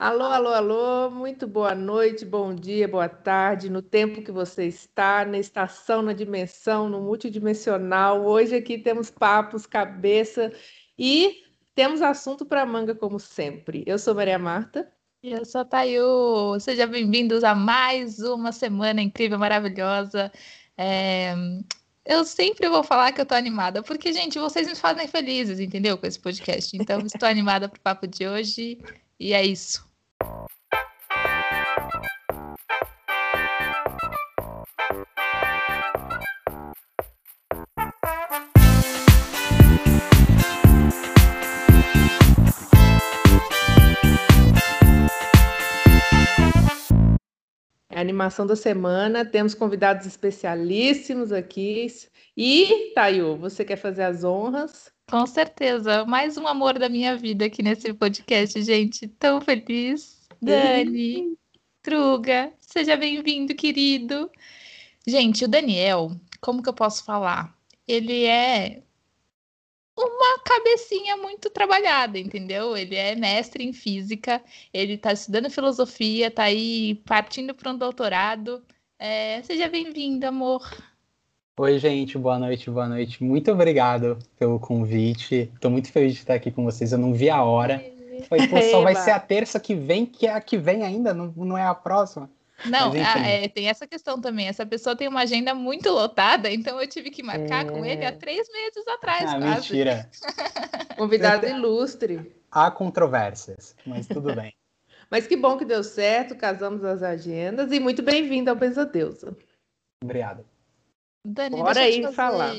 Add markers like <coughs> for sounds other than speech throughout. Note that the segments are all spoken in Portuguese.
Alô, alô, alô, muito boa noite, bom dia, boa tarde, no tempo que você está, na estação, na dimensão, no multidimensional. Hoje aqui temos papos, cabeça e temos assunto para manga, como sempre. Eu sou Maria Marta. E eu sou a Tayu. Sejam bem-vindos a mais uma semana incrível, maravilhosa. É... Eu sempre vou falar que eu tô animada, porque, gente, vocês me fazem felizes, entendeu? Com esse podcast. Então, estou <laughs> animada pro papo de hoje. E é isso. É a animação da semana, temos convidados especialíssimos aqui. E, Tayo, você quer fazer as honras? Com certeza, mais um amor da minha vida aqui nesse podcast, gente. Tão feliz. Dani, Truga, seja bem-vindo, querido. Gente, o Daniel, como que eu posso falar? Ele é uma cabecinha muito trabalhada, entendeu? Ele é mestre em física, ele está estudando filosofia, está aí partindo para um doutorado. É, seja bem-vindo, amor. Oi, gente, boa noite, boa noite. Muito obrigado pelo convite. Estou muito feliz de estar aqui com vocês. Eu não vi a hora. Foi, pô, só vai ser a terça que vem, que é a que vem ainda, não, não é a próxima. Não, Mas, ah, é, tem essa questão também. Essa pessoa tem uma agenda muito lotada, então eu tive que marcar é... com ele há é. três meses atrás. Ah, quase. mentira. <laughs> Convidado ilustre. Há controvérsias, mas tudo bem. <laughs> mas que bom que deu certo, casamos as agendas e muito bem-vindo ao Pesadeusa. Obrigado. Dani, Bora aí falar.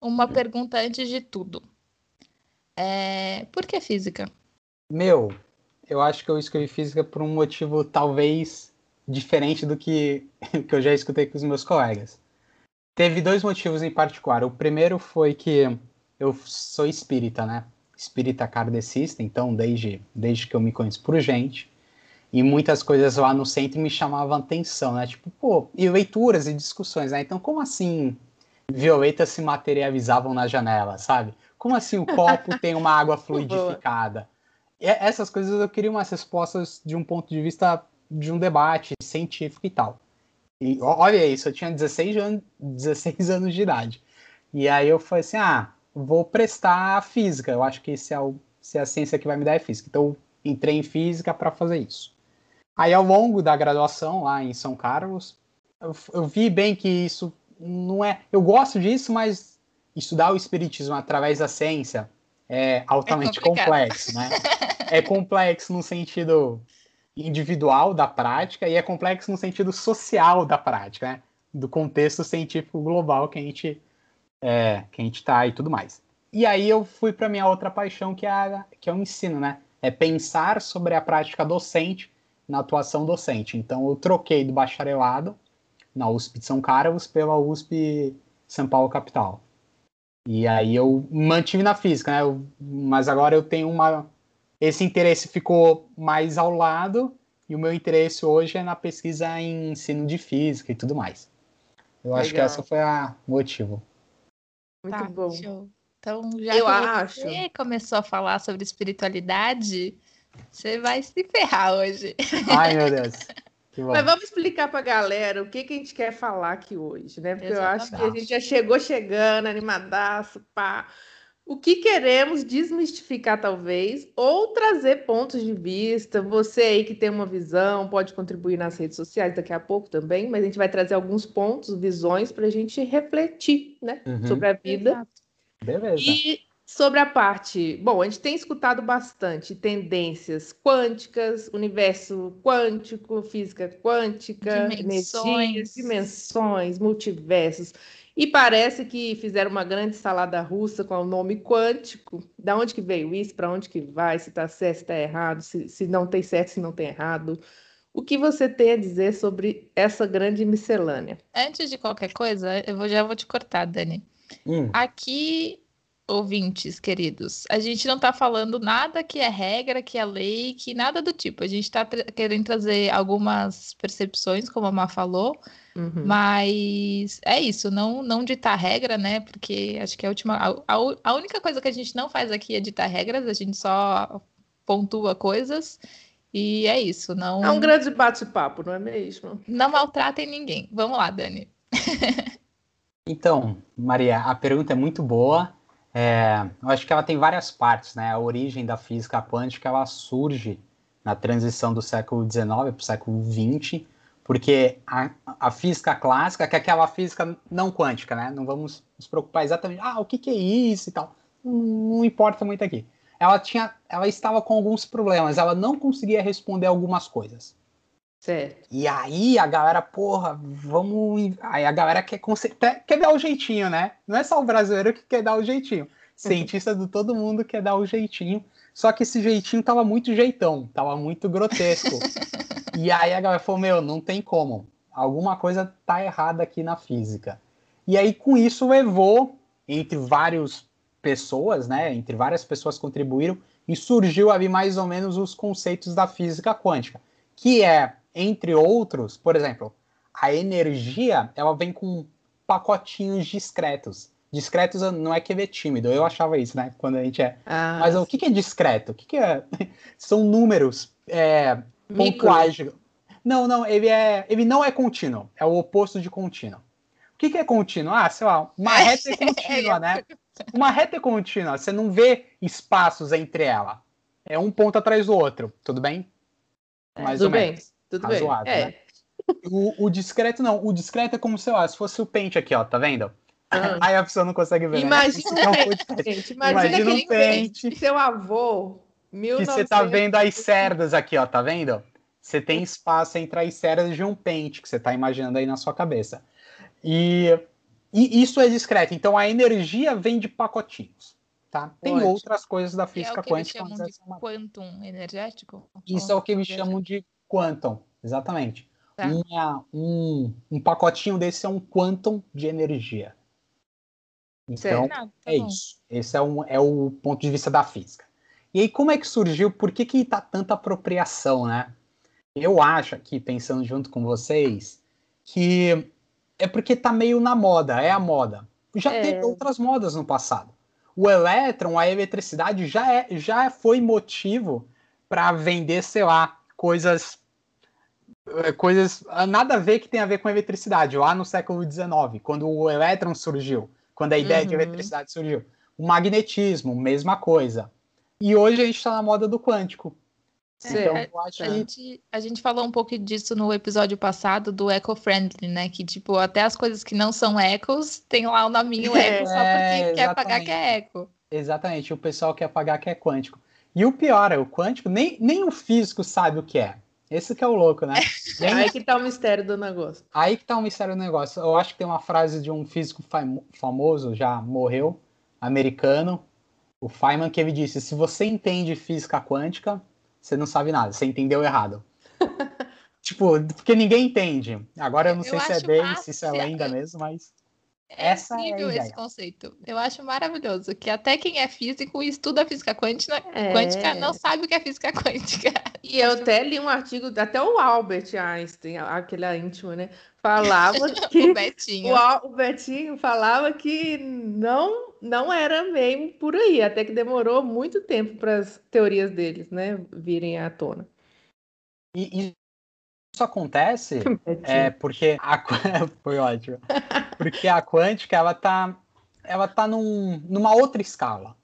Uma pergunta antes de tudo. É... Por que física? Meu, eu acho que eu escolhi física por um motivo talvez diferente do que, <laughs> que eu já escutei com os meus colegas. Teve dois motivos em particular. O primeiro foi que eu sou espírita, né? Espírita kardecista, então desde, desde que eu me conheço por gente. E muitas coisas lá no centro me chamavam atenção, né? Tipo, pô, e leituras e discussões, né? Então, como assim violetas se materializavam na janela, sabe? Como assim o copo tem uma água <laughs> fluidificada? E essas coisas eu queria umas respostas de um ponto de vista de um debate científico e tal. E olha isso, eu tinha 16 anos, 16 anos de idade. E aí eu falei assim: ah, vou prestar física. Eu acho que se é, o, se é a ciência que vai me dar é física. Então entrei em física para fazer isso. Aí, ao longo da graduação lá em São Carlos, eu, eu, vi bem que isso não é. Eu gosto disso, mas estudar o espiritismo através da ciência é altamente é complexo, né? <laughs> É complexo no sentido individual da prática e é complexo no sentido social da prática, né? Do contexto científico global que a gente é, que a gente tá e tudo mais. E aí eu fui para minha outra paixão que é a, que é o ensino, né? É pensar sobre a prática docente na atuação docente. Então eu troquei do bacharelado na USP de São Carlos pela USP São Paulo capital. E aí eu mantive na física, né? Eu, mas agora eu tenho uma esse interesse ficou mais ao lado e o meu interesse hoje é na pesquisa em ensino de física e tudo mais. Eu Legal. acho que essa foi a motivo. Muito tá, bom. Show. Então, já eu que acho. você começou a falar sobre espiritualidade, você vai se ferrar hoje. Ai, meu Deus. Mas vamos explicar para a galera o que, que a gente quer falar aqui hoje, né? Porque Exatamente. eu acho que a gente já chegou chegando, animadaço, pá. O que queremos desmistificar, talvez, ou trazer pontos de vista. Você aí que tem uma visão, pode contribuir nas redes sociais daqui a pouco também, mas a gente vai trazer alguns pontos, visões para a gente refletir né, uhum. sobre a vida. Exato. Beleza. E sobre a parte. Bom, a gente tem escutado bastante tendências quânticas, universo quântico, física quântica, dimensões, energias, dimensões, multiversos. E parece que fizeram uma grande salada russa com o nome quântico. Da onde que veio isso? Para onde que vai? Se está certo, se está errado? Se, se não tem certo, se não tem errado? O que você tem a dizer sobre essa grande miscelânea? Antes de qualquer coisa, eu vou, já vou te cortar, Dani. Hum. Aqui ouvintes queridos, a gente não está falando nada que é regra, que é lei, que nada do tipo. A gente está tra querendo trazer algumas percepções, como a Má falou, uhum. mas é isso, não, não ditar regra, né? Porque acho que a última. A, a, a, única coisa que a gente não faz aqui é ditar regras, a gente só pontua coisas. E é isso, não. É um grande bate-papo, não é mesmo? Não maltratem ninguém. Vamos lá, Dani. <laughs> então, Maria, a pergunta é muito boa. É, eu acho que ela tem várias partes, né? A origem da física quântica ela surge na transição do século XIX para o século XX, porque a, a, física clássica, que é aquela física não quântica, né? Não vamos nos preocupar exatamente, ah, o que, que é isso e tal. Não, não importa muito aqui. Ela tinha, ela estava com alguns problemas, ela não conseguia responder algumas coisas. Certo. E aí a galera, porra, vamos. Aí a galera quer, quer dar o jeitinho, né? Não é só o brasileiro que quer dar o jeitinho. Cientista de todo mundo quer dar o jeitinho. Só que esse jeitinho tava muito jeitão, tava muito grotesco. <laughs> e aí a galera falou: Meu, não tem como. Alguma coisa tá errada aqui na física. E aí com isso levou, entre várias pessoas, né? Entre várias pessoas contribuíram, e surgiu ali mais ou menos os conceitos da física quântica, que é entre outros, por exemplo, a energia, ela vem com pacotinhos discretos. Discretos não é que é tímido, eu achava isso, né? Quando a gente é. Ah, Mas o que, é discreto? O que, que é? <laughs> São números é, pontuais. Não, não, ele, é, ele não é contínuo, é o oposto de contínuo. O que, que é contínuo? Ah, sei lá, uma reta <laughs> é contínua, né? Uma reta é contínua, você não vê espaços entre ela. É um ponto atrás do outro, tudo bem? É, Mais tudo ou bem. menos. Tudo razoável, bem. É. Né? O, o, discreto não. O discreto é como se, lá, se fosse o pente aqui, ó, tá vendo? Ah. Aí a pessoa não consegue ver. Imagina, né? um <laughs> pente, imagina, imagina um pente. Seu avô. 1900... Que você tá vendo as cerdas aqui, ó, tá vendo? Você tem espaço entre as cerdas de um pente que você tá imaginando aí na sua cabeça. E, e isso é discreto. Então a energia vem de pacotinhos. Tá? Tem Ótimo. outras coisas da física é o que quântica. Eles chamam de é quantum energético? Isso é o que eles chamam de quantum, exatamente. Tá. Uma, um, um pacotinho desse é um quantum de energia. Então, tá é isso. Esse é, um, é o ponto de vista da física. E aí, como é que surgiu? Por que que tá tanta apropriação, né? Eu acho aqui, pensando junto com vocês, que é porque tá meio na moda, é a moda. Já é. teve outras modas no passado. O elétron, a eletricidade já, é, já foi motivo para vender, sei lá, coisas eh, coisas ah, nada a ver que tem a ver com eletricidade, lá no século XIX, quando o elétron surgiu, quando a ideia uhum. de eletricidade surgiu. O magnetismo, mesma coisa. E hoje a gente está na moda do quântico. É, então, a, a, gente, a gente falou um pouco disso no episódio passado do eco-friendly, né? Que, tipo, até as coisas que não são ecos tem lá o nominho <laughs> eco é, só porque quer pagar que é eco. Exatamente, o pessoal quer pagar que é quântico. E o pior é, o quântico, nem, nem o físico sabe o que é. Esse que é o louco, né? <laughs> Nem... Aí que tá o mistério do negócio. Aí que tá o mistério do negócio. Eu acho que tem uma frase de um físico famoso, já morreu, americano, o Feynman, que ele disse: se você entende física quântica, você não sabe nada, você entendeu errado. <laughs> tipo, porque ninguém entende. Agora eu não eu sei se é dele, se isso é lenda mesmo, mas. É Essa incrível é esse conceito. Eu acho maravilhoso que até quem é físico e estuda física quântica, é... quântica não sabe o que é física <laughs> quântica. E eu até li um artigo, até o Albert Einstein, aquele íntimo, né? Falava <laughs> que. o Betinho. O, o, Betinho falava que não, não era mesmo por aí, até que demorou muito tempo para as teorias deles, né, virem à tona. E, isso acontece <laughs> é, porque a <laughs> foi ótimo. Porque a quântica ela tá ela tá num, numa outra escala.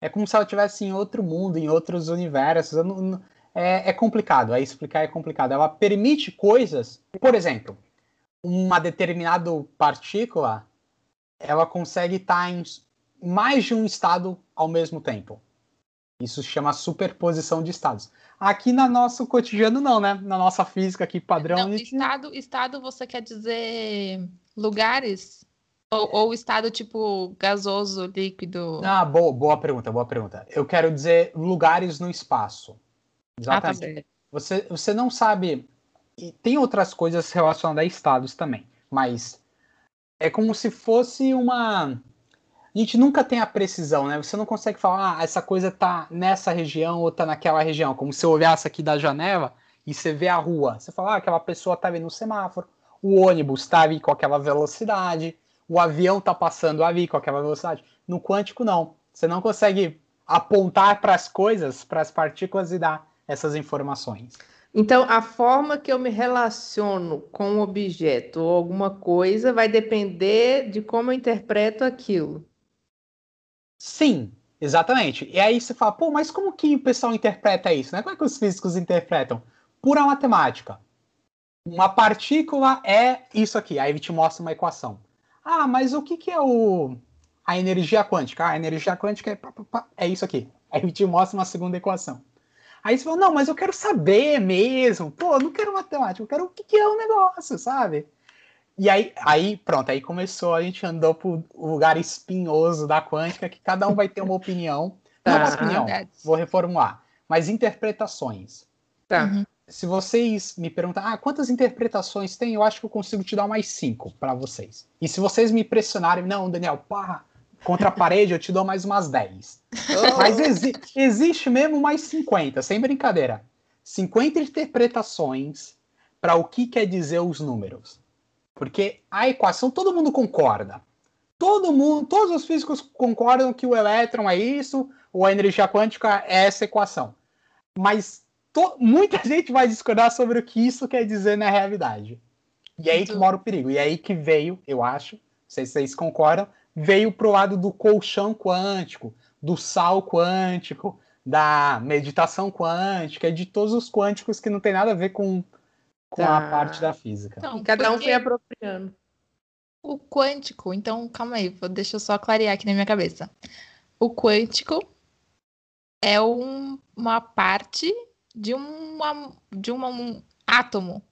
É como se ela estivesse em outro mundo, em outros universos. Não, é, é complicado, aí explicar é complicado. Ela permite coisas, por exemplo, uma determinada partícula, ela consegue estar tá em mais de um estado ao mesmo tempo. Isso se chama superposição de estados. Aqui no nosso cotidiano, não, né? Na nossa física aqui, padrão. Não, gente... estado, estado, você quer dizer lugares? Ou, ou, estado tipo gasoso, líquido? Ah, boa, boa pergunta, boa pergunta. Eu quero dizer lugares no espaço. Exatamente. Ah, tá você, você não sabe. E tem outras coisas relacionadas a estados também, mas é como se fosse uma a gente nunca tem a precisão, né? Você não consegue falar, ah, essa coisa tá nessa região ou tá naquela região. Como se eu olhasse aqui da janela e você vê a rua. Você fala, ah, aquela pessoa tá vendo o semáforo, o ônibus tá ali com aquela velocidade, o avião tá passando ali com aquela velocidade. No quântico, não. Você não consegue apontar para as coisas, para as partículas e dar, essas informações. Então, a forma que eu me relaciono com um objeto ou alguma coisa vai depender de como eu interpreto aquilo. Sim, exatamente. E aí você fala, pô, mas como que o pessoal interpreta isso? Né? Como é que os físicos interpretam? Pura matemática. Uma partícula é isso aqui, aí ele te mostra uma equação. Ah, mas o que, que é o a energia quântica? Ah, a energia quântica é, é isso aqui. <laughs> Aí ele te mostra uma segunda equação. Aí você fala, não, mas eu quero saber mesmo. Pô, eu não quero matemática, eu quero o que, que é o negócio, sabe? E aí, aí, pronto, aí começou, a gente andou pro lugar espinhoso da quântica, que cada um vai ter uma opinião. Não uma tá. opinião, vou reformular, mas interpretações. Tá. Uhum. Se vocês me perguntarem, ah, quantas interpretações tem, eu acho que eu consigo te dar mais cinco para vocês. E se vocês me pressionarem, não, Daniel, pá, contra a parede, eu te dou mais umas 10. Oh. Mas exi existe mesmo mais 50, sem brincadeira. 50 interpretações para o que quer dizer os números. Porque a equação todo mundo concorda. Todo mundo, todos os físicos concordam que o elétron é isso, ou a energia quântica é essa equação. Mas to, muita <laughs> gente vai discordar sobre o que isso quer dizer na realidade. E é aí que mora o perigo. E é aí que veio, eu acho, não sei se vocês concordam, veio pro lado do colchão quântico, do sal quântico, da meditação quântica, de todos os quânticos que não tem nada a ver com, com tá. a parte da física. Então, cada um foi apropriando. O quântico, então, calma aí, deixa eu só clarear aqui na minha cabeça. O quântico é um, uma parte de, uma, de uma, um átomo.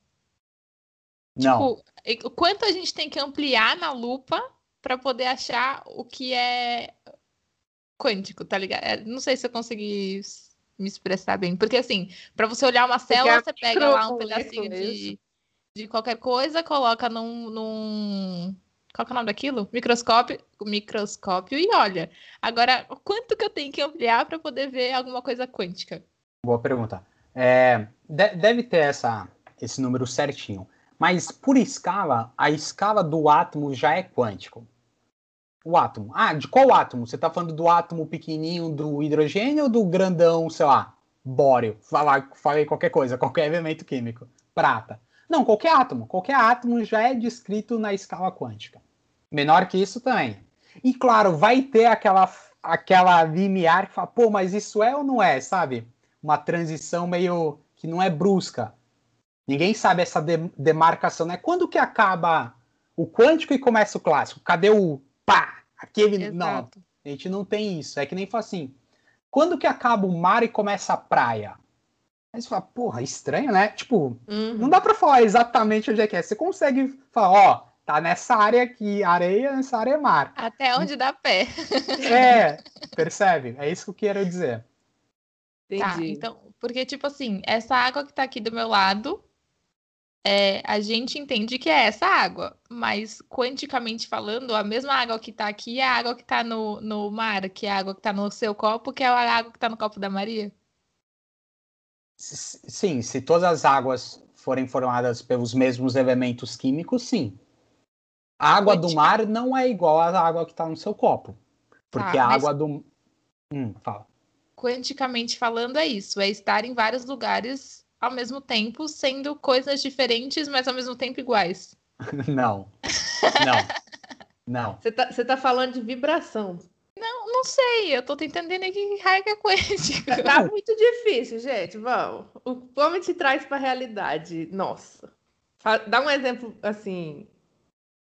Não. Tipo, quanto a gente tem que ampliar na lupa para poder achar o que é quântico, tá ligado? É, não sei se eu consegui me expressar bem. Porque, assim, para você olhar uma célula, você pega lá um pedacinho de, de qualquer coisa, coloca num, num. Qual é o nome daquilo? Microscópio, microscópio e olha. Agora, quanto que eu tenho que ampliar para poder ver alguma coisa quântica? Boa pergunta. É, deve ter essa, esse número certinho. Mas por escala, a escala do átomo já é quântico. O átomo. Ah, de qual átomo? Você está falando do átomo pequenininho do hidrogênio ou do grandão, sei lá, bóreo? Falar, falei qualquer coisa, qualquer elemento químico. Prata. Não, qualquer átomo. Qualquer átomo já é descrito na escala quântica. Menor que isso também. E claro, vai ter aquela, aquela limiar que fala, pô, mas isso é ou não é, sabe? Uma transição meio que não é brusca. Ninguém sabe essa de, demarcação, né? Quando que acaba o quântico e começa o clássico? Cadê o pá, aquele. Exato. Não, a gente não tem isso. É que nem fala assim. Quando que acaba o mar e começa a praia? Aí você fala, porra, estranho, né? Tipo, uhum. não dá pra falar exatamente onde é que é. Você consegue falar, ó, tá nessa área aqui, areia, nessa área é mar. Até onde dá pé. É, <laughs> percebe? É isso que eu quero dizer. Tá, Entendi. Tá, então, porque, tipo assim, essa água que tá aqui do meu lado, é, a gente entende que é essa água, mas quanticamente falando, a mesma água que está aqui é a água que está no, no mar, que é a água que está no seu copo, que é a água que está no copo da Maria? Sim, se todas as águas forem formadas pelos mesmos elementos químicos, sim. A água do mar não é igual à água que está no seu copo. Porque tá, a água do. Hum, fala. Quanticamente falando, é isso: é estar em vários lugares ao mesmo tempo, sendo coisas diferentes, mas ao mesmo tempo iguais. <laughs> Não. Não. Não. Você tá, tá falando de vibração. Não, não sei. Eu tô tentando entender que raio que é quântica. <laughs> Tá muito difícil, gente. Vamos. O como te traz para a realidade? Nossa. Dá um exemplo assim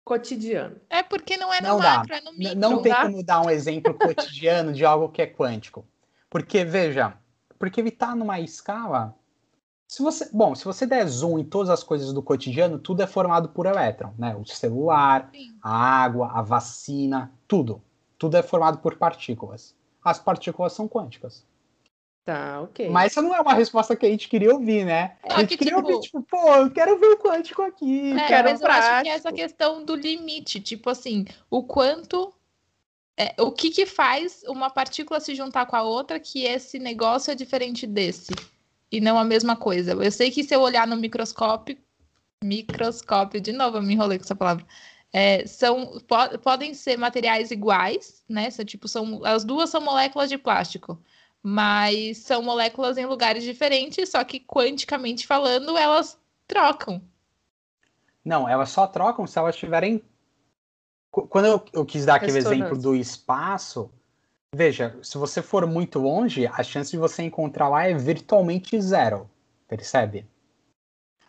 cotidiano. É porque não é no não macro, dá. é no micro. Não, não tem como dar um exemplo cotidiano de algo que é quântico. Porque, veja, porque ele está numa escala se você, bom, se você der zoom em todas as coisas do cotidiano, tudo é formado por elétron, né? O celular, Sim. a água, a vacina, tudo. Tudo é formado por partículas. As partículas são quânticas. Tá, ok. Mas essa não é uma resposta que a gente queria ouvir, né? É, a gente que, queria tipo... ouvir, tipo, pô, eu quero ver o quântico aqui. É, quero mas eu acho que é essa questão do limite, tipo assim, o quanto. É, o que, que faz uma partícula se juntar com a outra que esse negócio é diferente desse? E não a mesma coisa. Eu sei que se eu olhar no microscópio, microscópio, de novo, eu me enrolei com essa palavra. É, são po podem ser materiais iguais, né? São, tipo, são, as duas são moléculas de plástico, mas são moléculas em lugares diferentes, só que quanticamente falando, elas trocam. Não, elas só trocam se elas tiverem. Quando eu, eu quis dar aquele exemplo do espaço, veja, se você for muito longe, a chance de você encontrar lá é virtualmente zero. Percebe?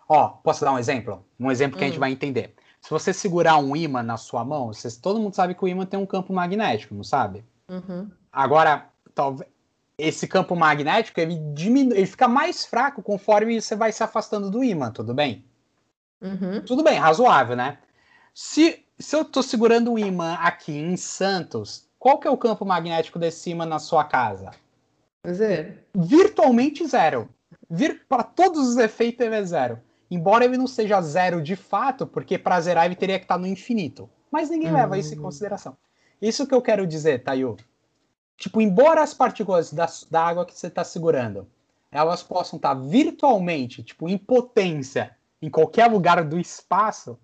Ó, posso dar um exemplo? Um exemplo que hum. a gente hum. vai entender. Se você segurar um ímã na sua mão, você, todo mundo sabe que o ímã tem um campo magnético, não sabe? Uhum. Agora, talvez esse campo magnético ele diminui, ele fica mais fraco conforme você vai se afastando do ímã, tudo bem? Uhum. Tudo bem, razoável, né? Se, se eu estou segurando um ímã aqui em Santos, qual que é o campo magnético desse ímã na sua casa? Zero. Virtualmente zero. Vir, Para todos os efeitos ele é zero. Embora ele não seja zero de fato, porque para zerar ele teria que estar no infinito. Mas ninguém leva isso em consideração. Isso que eu quero dizer, Tayo. Tipo, embora as partículas da, da água que você está segurando, elas possam estar virtualmente, tipo, em potência, em qualquer lugar do espaço,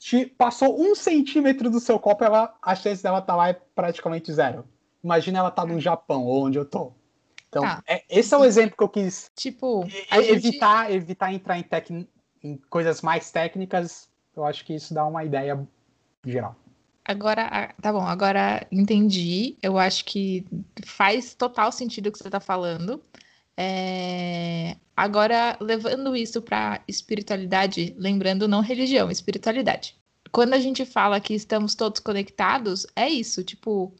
te passou um centímetro do seu copo, ela, a chance dela estar tá lá é praticamente zero. Imagina ela estar tá no é. Japão, onde eu tô. Então, ah, é, esse é o exemplo que eu quis. Tipo, evitar, gente... evitar entrar em, tec... em coisas mais técnicas. Eu acho que isso dá uma ideia geral. Agora, tá bom, agora entendi. Eu acho que faz total sentido o que você está falando. É... Agora, levando isso para espiritualidade, lembrando não religião, espiritualidade. Quando a gente fala que estamos todos conectados, é isso, tipo,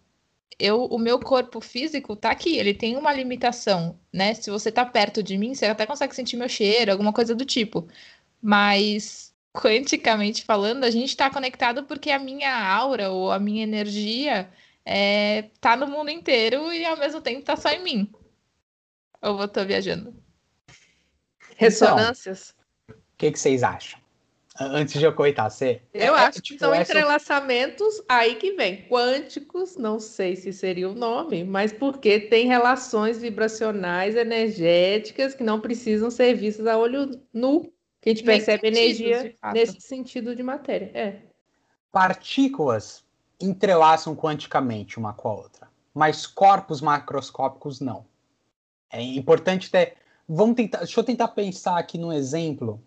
eu, o meu corpo físico tá aqui, ele tem uma limitação, né? Se você tá perto de mim, você até consegue sentir meu cheiro, alguma coisa do tipo. Mas quanticamente falando, a gente está conectado porque a minha aura ou a minha energia é, tá no mundo inteiro e ao mesmo tempo tá só em mim. Ou eu tô viajando? Ressonâncias. Então, o que, que vocês acham? Antes de eu coitar, você. Eu é, acho tipo, que são essa... entrelaçamentos aí que vem. Quânticos, não sei se seria o nome, mas porque tem relações vibracionais, energéticas, que não precisam ser vistas a olho nu que a gente percebe energia nesse sentido de matéria. É. Partículas entrelaçam quanticamente uma com a outra, mas corpos macroscópicos não. É importante ter. Vamos tentar. Deixa eu tentar pensar aqui no exemplo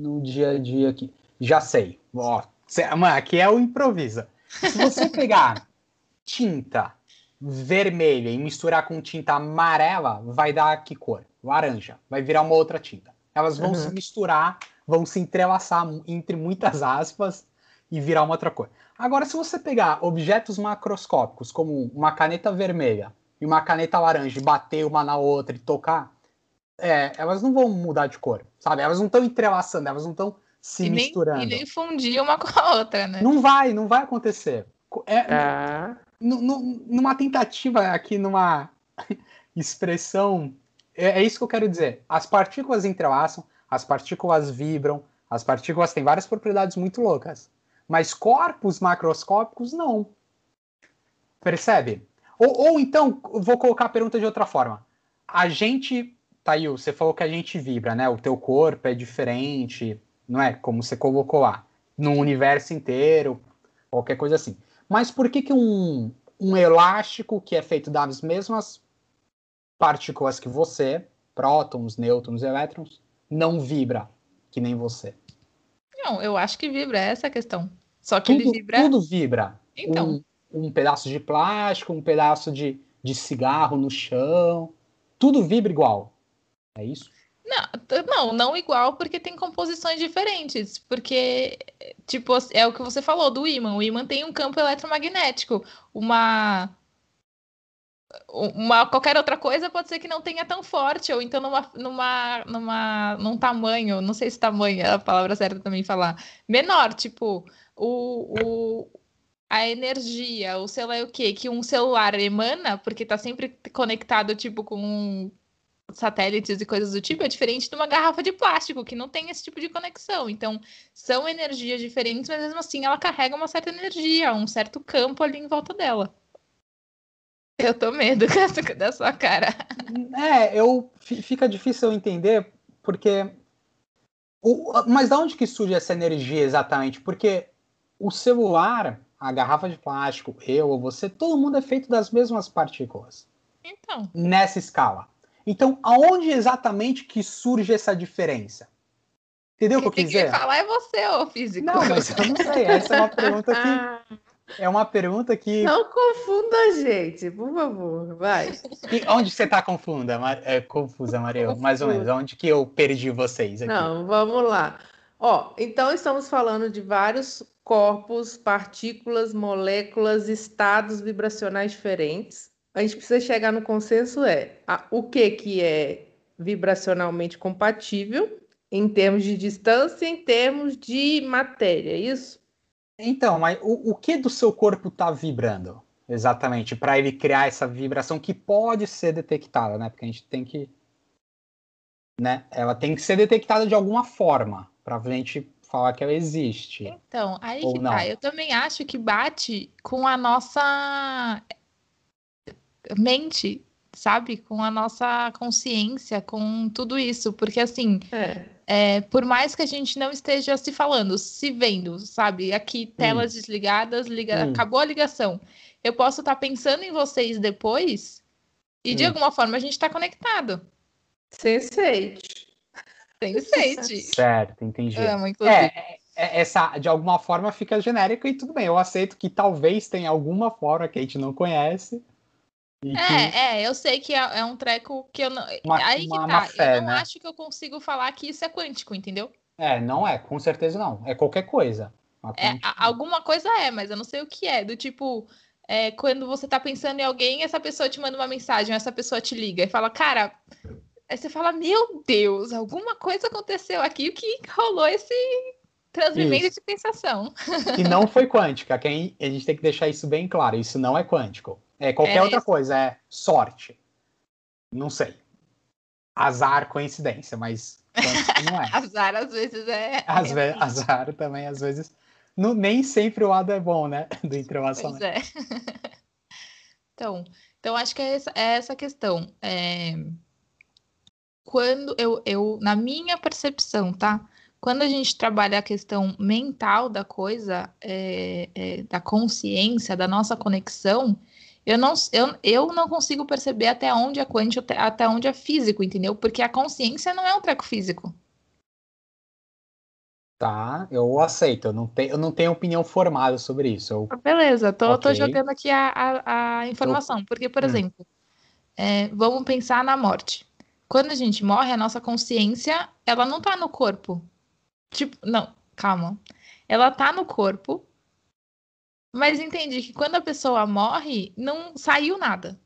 no dia a dia aqui. Já sei. Ó, mano, aqui é o improvisa. Se você <laughs> pegar tinta vermelha e misturar com tinta amarela, vai dar que cor? Laranja. Vai virar uma outra tinta. Elas vão uhum. se misturar, vão se entrelaçar entre muitas aspas e virar uma outra coisa. Agora, se você pegar objetos macroscópicos, como uma caneta vermelha e uma caneta laranja, e bater uma na outra e tocar, é, elas não vão mudar de cor, sabe? Elas não estão entrelaçando, elas não estão se e misturando. Nem, e nem fundir uma <laughs> com a outra, né? Não vai, não vai acontecer. É, ah. numa tentativa aqui, numa <laughs> expressão é, é isso que eu quero dizer. As partículas entrelaçam, as partículas vibram, as partículas têm várias propriedades muito loucas. Mas corpos macroscópicos não. Percebe? Ou, ou então, vou colocar a pergunta de outra forma. A gente, Thail, você falou que a gente vibra, né? O teu corpo é diferente, não é? Como você colocou lá. No universo inteiro, qualquer coisa assim. Mas por que, que um, um elástico que é feito das mesmas partículas que você, prótons, nêutrons, elétrons, não vibra que nem você. Não, eu acho que vibra, é essa a questão. Só que tudo, ele vibra. Tudo vibra. Então. Um, um pedaço de plástico, um pedaço de, de cigarro no chão. Tudo vibra igual. É isso? Não, não, não igual, porque tem composições diferentes. Porque, tipo, é o que você falou do ímã. O ímã tem um campo eletromagnético. Uma uma qualquer outra coisa pode ser que não tenha tão forte ou então numa numa numa num tamanho não sei se tamanho é a palavra certa também falar menor tipo o, o a energia ou sei lá o que que um celular emana porque está sempre conectado tipo com satélites e coisas do tipo é diferente de uma garrafa de plástico que não tem esse tipo de conexão então são energias diferentes mas mesmo assim ela carrega uma certa energia um certo campo ali em volta dela eu tô medo <laughs> da sua cara. É, eu fica difícil eu entender porque o, mas da onde que surge essa energia exatamente? Porque o celular, a garrafa de plástico, eu ou você, todo mundo é feito das mesmas partículas. Então. Nessa escala. Então, aonde exatamente que surge essa diferença? Entendeu o que eu quis dizer? Quem falar é você, ô físico. Não, mas eu não sei. Essa é uma pergunta que. É uma pergunta que. Não confunda a gente, por favor. Vai. E onde você está confunda, é, confusa, Maria? Mais ou menos. Onde que eu perdi vocês aqui? Não, vamos lá. Ó, então estamos falando de vários corpos, partículas, moléculas, estados vibracionais diferentes. A gente precisa chegar no consenso é a, o que que é vibracionalmente compatível em termos de distância, em termos de matéria, é isso? Então, mas o, o que do seu corpo está vibrando? Exatamente, para ele criar essa vibração que pode ser detectada, né? Porque a gente tem que. Né? Ela tem que ser detectada de alguma forma para a gente falar que ela existe. Então, aí que tá. Eu também acho que bate com a nossa mente, sabe? Com a nossa consciência, com tudo isso. Porque, assim, é. É, por mais que a gente não esteja se falando, se vendo, sabe? Aqui, telas hum. desligadas, liga... Hum. acabou a ligação. Eu posso estar tá pensando em vocês depois e, hum. de alguma forma, a gente está conectado. Sense8. Sense8. <laughs> Certo, entendi. Amo, inclusive. É, é, essa, de alguma forma, fica genérico e tudo bem. Eu aceito que talvez tenha alguma forma que a gente não conhece é, que... é, eu sei que é, é, um treco que eu não. Uma, Aí uma, que tá. Fé, eu não né? acho que eu consigo falar que isso é quântico, entendeu? É, não é, com certeza não. É qualquer coisa. É, alguma coisa é, mas eu não sei o que é. Do tipo, é, quando você tá pensando em alguém, essa pessoa te manda uma mensagem, essa pessoa te liga e fala, cara. Aí você fala, meu Deus, alguma coisa aconteceu aqui que rolou esse transmimento isso. de sensação. E não <laughs> foi quântica, quem a gente tem que deixar isso bem claro, isso não é quântico. É qualquer é outra isso. coisa, é sorte. Não sei. Azar, coincidência, mas não é. <laughs> azar às vezes é. Às ve azar também, às vezes. Não, nem sempre o lado é bom, né? <laughs> Do entrelaçamento. Pois é. <laughs> então, então, acho que é essa, é essa questão. É... Quando eu, eu, na minha percepção, tá? Quando a gente trabalha a questão mental da coisa, é, é, da consciência, da nossa conexão, eu não, eu, eu não consigo perceber até onde é quântico, até onde é físico, entendeu? Porque a consciência não é um treco físico. Tá, eu aceito. Eu não, te, eu não tenho opinião formada sobre isso. Eu... Ah, beleza, tô, okay. tô jogando aqui a, a, a informação. Porque, por hum. exemplo, é, vamos pensar na morte. Quando a gente morre, a nossa consciência, ela não tá no corpo. Tipo, não, calma. Ela tá no corpo, mas entendi que quando a pessoa morre, não saiu nada,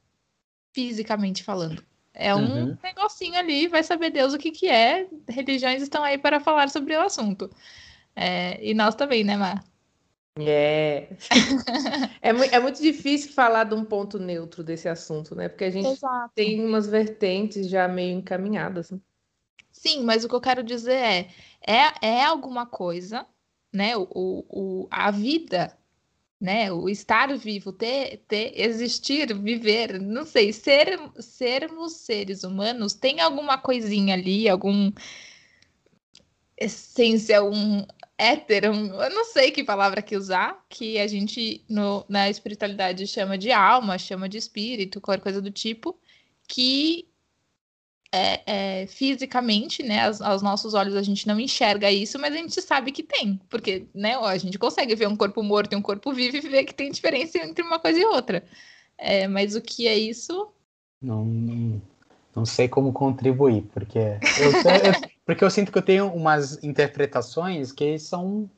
fisicamente falando. É um uhum. negocinho ali, vai saber Deus o que, que é. Religiões estão aí para falar sobre o assunto. É, e nós também, né, Mar? É. é, é, muito difícil falar de um ponto neutro desse assunto, né? Porque a gente Exato. tem umas vertentes já meio encaminhadas. Né? Sim, mas o que eu quero dizer é: é, é alguma coisa, né? O, o, a vida né? O estar vivo, ter, ter, existir, viver, não sei, ser, sermos seres humanos, tem alguma coisinha ali, algum essência, um éter, um, eu não sei que palavra que usar, que a gente no, na espiritualidade chama de alma, chama de espírito, qualquer coisa do tipo, que é, é, fisicamente, né, aos, aos, nossos olhos a gente não enxerga isso, mas a gente sabe que tem, porque, né, ó, a gente consegue ver um corpo morto e um corpo vivo e ver que tem diferença entre uma coisa e outra. É, mas o que é isso? Não, não, não sei como contribuir, porque eu, eu, <laughs> porque eu sinto que eu tenho umas interpretações que são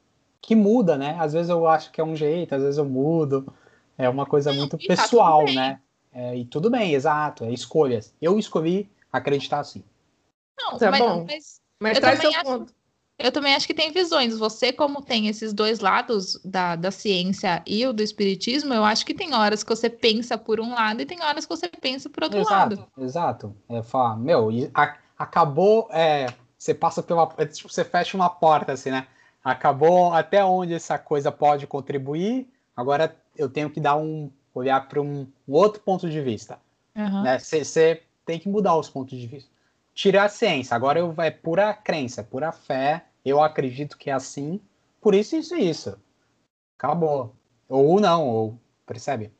que muda, né? Às vezes eu acho que é um jeito, às vezes eu mudo. É uma coisa muito tá pessoal, tá né? É, e tudo bem, exato, é escolhas. Eu escolhi acreditar assim. Não, tá mas, bom. mas, mas traz seu acho, ponto. Eu também acho que tem visões. Você, como tem esses dois lados da, da ciência e o do espiritismo, eu acho que tem horas que você pensa por um lado e tem horas que você pensa por outro exato, lado. Exato. É falar, meu, a, acabou. É, você passa pela. É, tipo, você fecha uma porta, assim, né? Acabou até onde essa coisa pode contribuir. Agora eu tenho que dar um. olhar para um, um, outro ponto de vista. Uhum. Né? Você tem que mudar os pontos de vista. Tirar a ciência, agora eu, é pura crença, é pura fé, eu acredito que é assim, por isso, isso e isso. Acabou. Ou não, ou, percebe?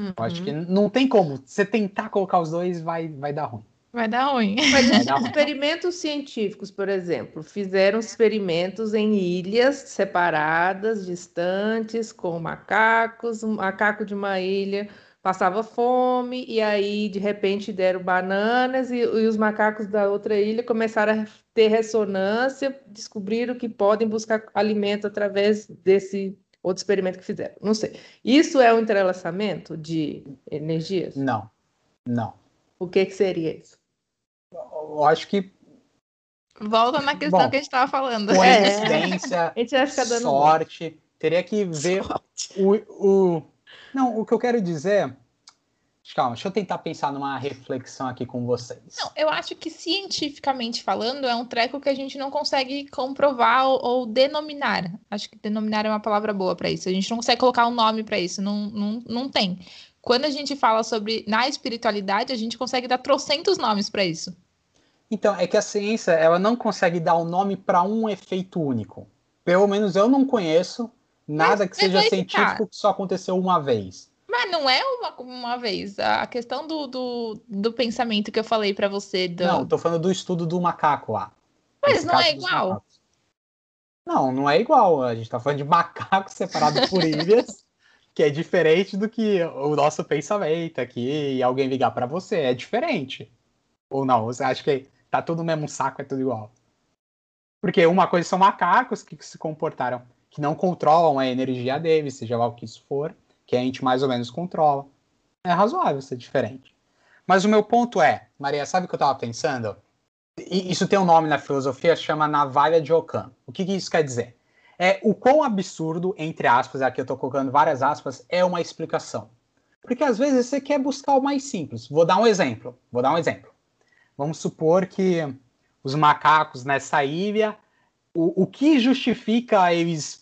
Uhum. Acho que uhum. não tem como. Você tentar colocar os dois, vai, vai dar ruim. Vai dar ruim. Mas <laughs> os experimentos científicos, por exemplo, fizeram experimentos em ilhas separadas, distantes, com macacos. Um macaco de uma ilha passava fome, e aí, de repente, deram bananas, e, e os macacos da outra ilha começaram a ter ressonância, descobriram que podem buscar alimento através desse outro experimento que fizeram. Não sei. Isso é um entrelaçamento de energias? Não, não. O que, que seria isso? Eu acho que. Volta na questão Bom, que a gente estava falando. Coincidência, é. <laughs> sorte. Teria que ver o, o. Não, o que eu quero dizer Calma, deixa eu tentar pensar numa reflexão aqui com vocês. Não, eu acho que cientificamente falando é um treco que a gente não consegue comprovar ou, ou denominar. Acho que denominar é uma palavra boa para isso. A gente não consegue colocar um nome para isso, não, não, não tem. Quando a gente fala sobre na espiritualidade, a gente consegue dar trocentos nomes para isso. Então, é que a ciência ela não consegue dar um nome para um efeito único. Pelo menos eu não conheço nada Mas que seja científico que só aconteceu uma vez. Mas não é uma, uma vez. A questão do, do, do pensamento que eu falei para você. Do... Não, tô falando do estudo do macaco lá. Mas não é igual. Não, não é igual. A gente tá falando de macaco <laughs> separado por ilhas, que é diferente do que o nosso pensamento aqui e alguém ligar para você. É diferente. Ou não? Você acha que tá tudo no mesmo saco, é tudo igual? Porque uma coisa são macacos que se comportaram, que não controlam a energia deles, seja lá o que isso for que a gente mais ou menos controla. É razoável ser diferente. Mas o meu ponto é, Maria, sabe o que eu estava pensando? Isso tem um nome na filosofia, chama navalha de Ockham. O que, que isso quer dizer? É o quão absurdo, entre aspas, aqui eu estou colocando várias aspas, é uma explicação. Porque às vezes você quer buscar o mais simples. Vou dar um exemplo. Vou dar um exemplo. Vamos supor que os macacos nessa ilha, o, o que justifica eles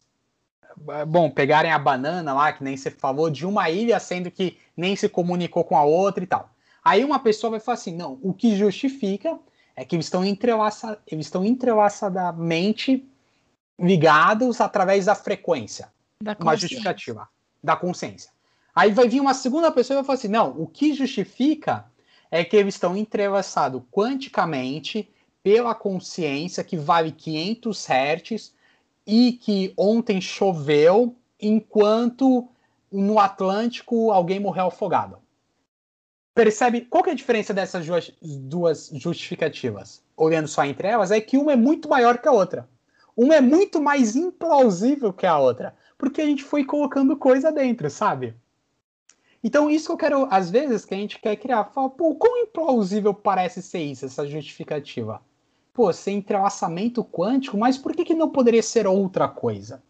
bom, pegarem a banana lá, que nem você falou, de uma ilha, sendo que nem se comunicou com a outra e tal. Aí uma pessoa vai falar assim: não, o que justifica é que eles estão, entrelaça, eles estão entrelaçadamente ligados através da frequência. Da uma justificativa. Da consciência. Aí vai vir uma segunda pessoa e vai falar assim: não, o que justifica é que eles estão entrelaçados quanticamente pela consciência que vale 500 hertz e que ontem choveu enquanto no Atlântico alguém morreu afogado. Percebe qual é a diferença dessas duas justificativas? Olhando só entre elas, é que uma é muito maior que a outra. Uma é muito mais implausível que a outra, porque a gente foi colocando coisa dentro, sabe? Então, isso que eu quero, às vezes, que a gente quer criar, fala, pô, quão implausível parece ser isso, essa justificativa? Pô, ser entrelaçamento quântico, mas por que, que não poderia ser outra coisa?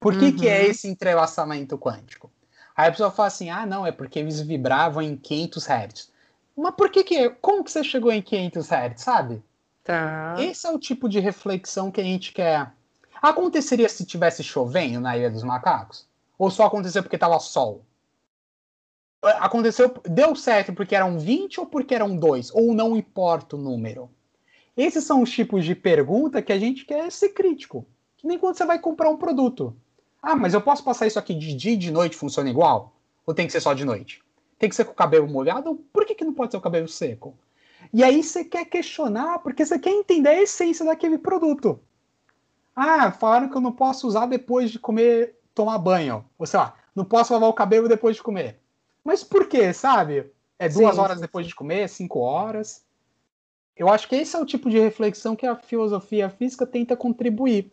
Por que, uhum. que é uhum. esse entrelaçamento quântico? Aí a pessoa fala assim, ah, não, é porque eles vibravam em 500 Hz. Mas por que que, como que você chegou em 500 Hz, sabe? Tá. Esse é o tipo de reflexão que a gente quer. Aconteceria se tivesse chovendo na Ilha dos Macacos? Ou só aconteceu porque tava sol? Aconteceu, deu certo porque eram 20 ou porque eram 2? Ou não importa o número? Esses são os tipos de pergunta que a gente quer ser crítico. Que nem quando você vai comprar um produto. Ah, mas eu posso passar isso aqui de dia e de noite funciona igual? Ou tem que ser só de noite? Tem que ser com o cabelo molhado? Por que, que não pode ser o cabelo seco? E aí você quer questionar porque você quer entender a essência daquele produto. Ah, falaram que eu não posso usar depois de comer, tomar banho. Ou sei lá, não posso lavar o cabelo depois de comer. Mas por quê, sabe? É duas sim, horas depois de comer, cinco horas. Eu acho que esse é o tipo de reflexão que a filosofia física tenta contribuir.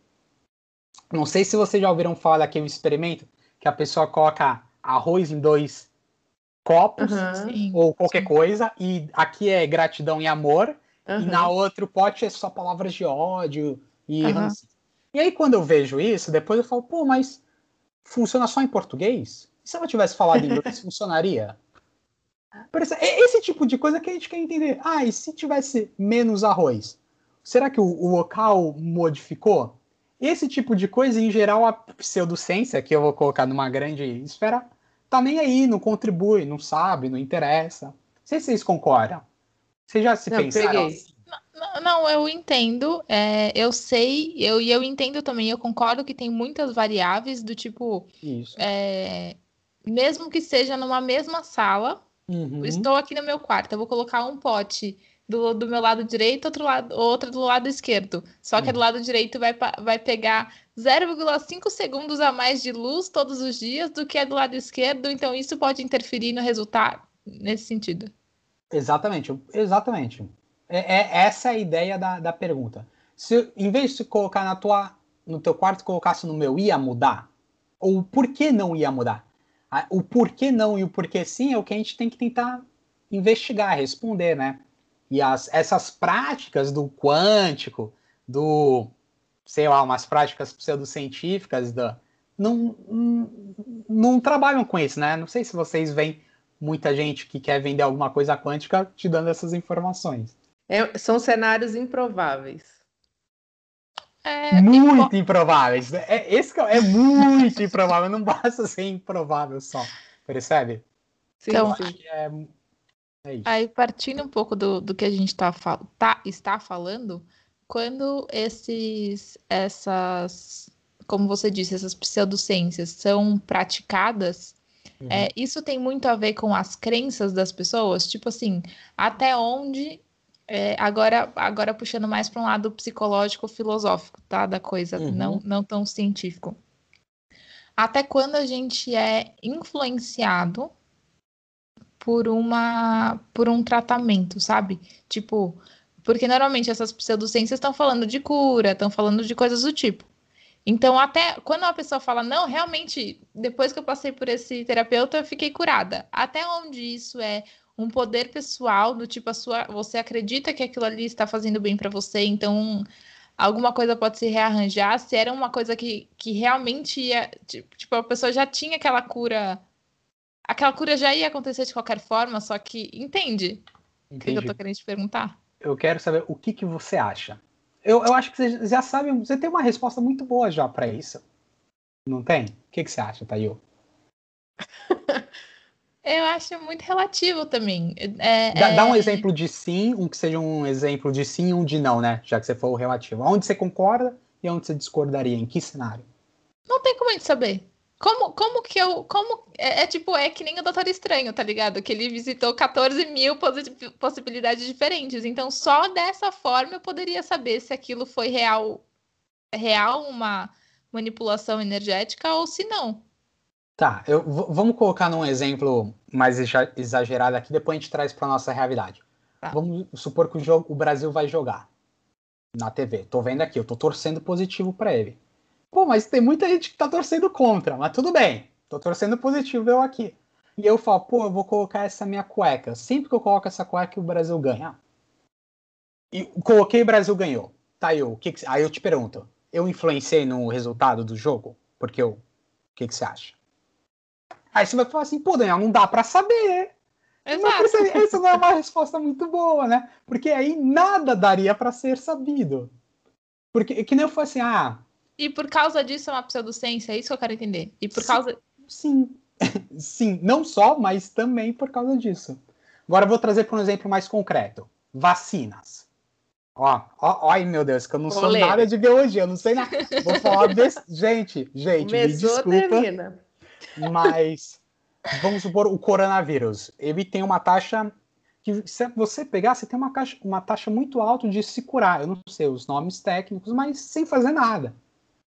Não sei se vocês já ouviram falar daquele experimento que a pessoa coloca arroz em dois copos uhum, ou qualquer sim. coisa, e aqui é gratidão e amor, uhum. e na outro pote é só palavras de ódio e uhum. E aí, quando eu vejo isso, depois eu falo, pô, mas funciona só em português? E se ela tivesse falado em inglês, <laughs> funcionaria? É esse tipo de coisa que a gente quer entender. Ah, e se tivesse menos arroz? Será que o, o local modificou? Esse tipo de coisa, em geral, a pseudociência, que eu vou colocar numa grande esfera, tá nem aí, não contribui, não sabe, não interessa. Não sei se vocês concordam. Vocês já se não, pensaram? Assim? Não, não, eu entendo, é, eu sei, eu, e eu entendo também, eu concordo que tem muitas variáveis do tipo. Isso. É, mesmo que seja numa mesma sala, Uhum. estou aqui no meu quarto, eu vou colocar um pote do, do meu lado direito, outro, lado, outro do lado esquerdo. Só que Uhum. do lado direito vai, vai pegar 0,5 segundos a mais de luz todos os dias do que a do lado esquerdo, então isso pode interferir no resultado nesse sentido. Exatamente, exatamente. É, é- essa é a ideia da, da pergunta. Se em vez de se colocar na tua, no teu quarto, colocasse no meu, ia mudar? Ou o porquê não ia mudar? O porquê não e o porquê sim é o que a gente tem que tentar investigar, responder, né? E as, essas práticas do quântico, do, sei lá, umas práticas pseudocientíficas, da, não, não, não trabalham com isso, né? Não sei se vocês veem muita gente que quer vender alguma coisa quântica te dando essas informações. É- são cenários improváveis. É, muito improváveis. É, esse é, é muito improvável, não basta ser improvável só. Percebe? Sim, Então, sim. É, é. Aí, partindo um pouco do, do que a gente tá, tá- está falando, quando esses, essas, como você disse, essas pseudociências são praticadas, Uhum. é, isso tem muito a ver com as crenças das pessoas, tipo assim, até onde, é, agora, agora puxando mais para um lado psicológico, filosófico, tá, da coisa, Uhum. não, não tão científico. Até quando a gente é influenciado por uma por um tratamento, sabe? Tipo, porque normalmente essas pseudociências estão falando de cura, estão falando de coisas do tipo. Então, até quando uma pessoa fala, não, realmente, depois que eu passei por esse terapeuta, eu fiquei curada. Até onde isso é um poder pessoal, do tipo, a sua, você acredita que aquilo ali está fazendo bem para você, então alguma coisa pode se rearranjar. Se era uma coisa que, que realmente ia. Tipo, a pessoa já tinha aquela cura aquela cura já ia acontecer de qualquer forma, só que entende o que, que eu tô querendo te perguntar? Eu quero saber o que, que você acha. Eu, eu acho que você já sabe, você tem uma resposta muito boa já para isso. Não tem? O que, que você acha, Tayo? <laughs> Eu acho muito relativo também. É, dá, é... dá um exemplo de sim, um que seja um exemplo de sim e um de não, né? Já que você falou relativo. Onde você concorda e onde você discordaria? Em que cenário? Não tem como a gente saber. Como, como que eu. Como, é, é, tipo, é que nem o Doutor Estranho, tá ligado? Que ele visitou 14 mil possibilidades diferentes. Então, só dessa forma eu poderia saber se aquilo foi real, real uma manipulação energética ou se não. Tá, eu, vamos colocar num exemplo mais exagerado aqui, depois a gente traz para nossa realidade. Tá. Vamos supor que o, jogo, o Brasil vai jogar na TV. Tô vendo aqui, eu tô torcendo positivo para ele. Pô, mas tem muita gente que tá torcendo contra, mas tudo bem. Tô torcendo positivo eu aqui. E eu falo, pô, eu vou colocar essa minha cueca. Sempre que eu coloco essa cueca, o Brasil ganha. E coloquei o Brasil ganhou. Tá, eu, o que, que Aí eu te pergunto, eu influenciei no resultado do jogo? Porque eu. O que, que você acha? Aí você vai falar assim, pô, Daniel, não dá para saber. Exato. Mas essa não é uma resposta muito boa, né? Porque aí nada daria para ser sabido. Porque que nem eu falei assim, ah, e por causa disso é uma pseudociência, é isso que eu quero entender. E por causa. Sim. <laughs> Sim, não só, mas também por causa disso. Agora eu vou trazer para um exemplo mais concreto: vacinas. Ó, ó, ai meu Deus, que eu não sou Polêmica. nada de biologia, eu não sei nada. Vou falar desse. <laughs> Gente, gente, me Começou, desculpa. Mas vamos supor o coronavírus. Ele tem uma taxa que se você pegar, você tem uma, taxa, uma taxa muito alta de se curar. Eu não sei os nomes técnicos, mas sem fazer nada.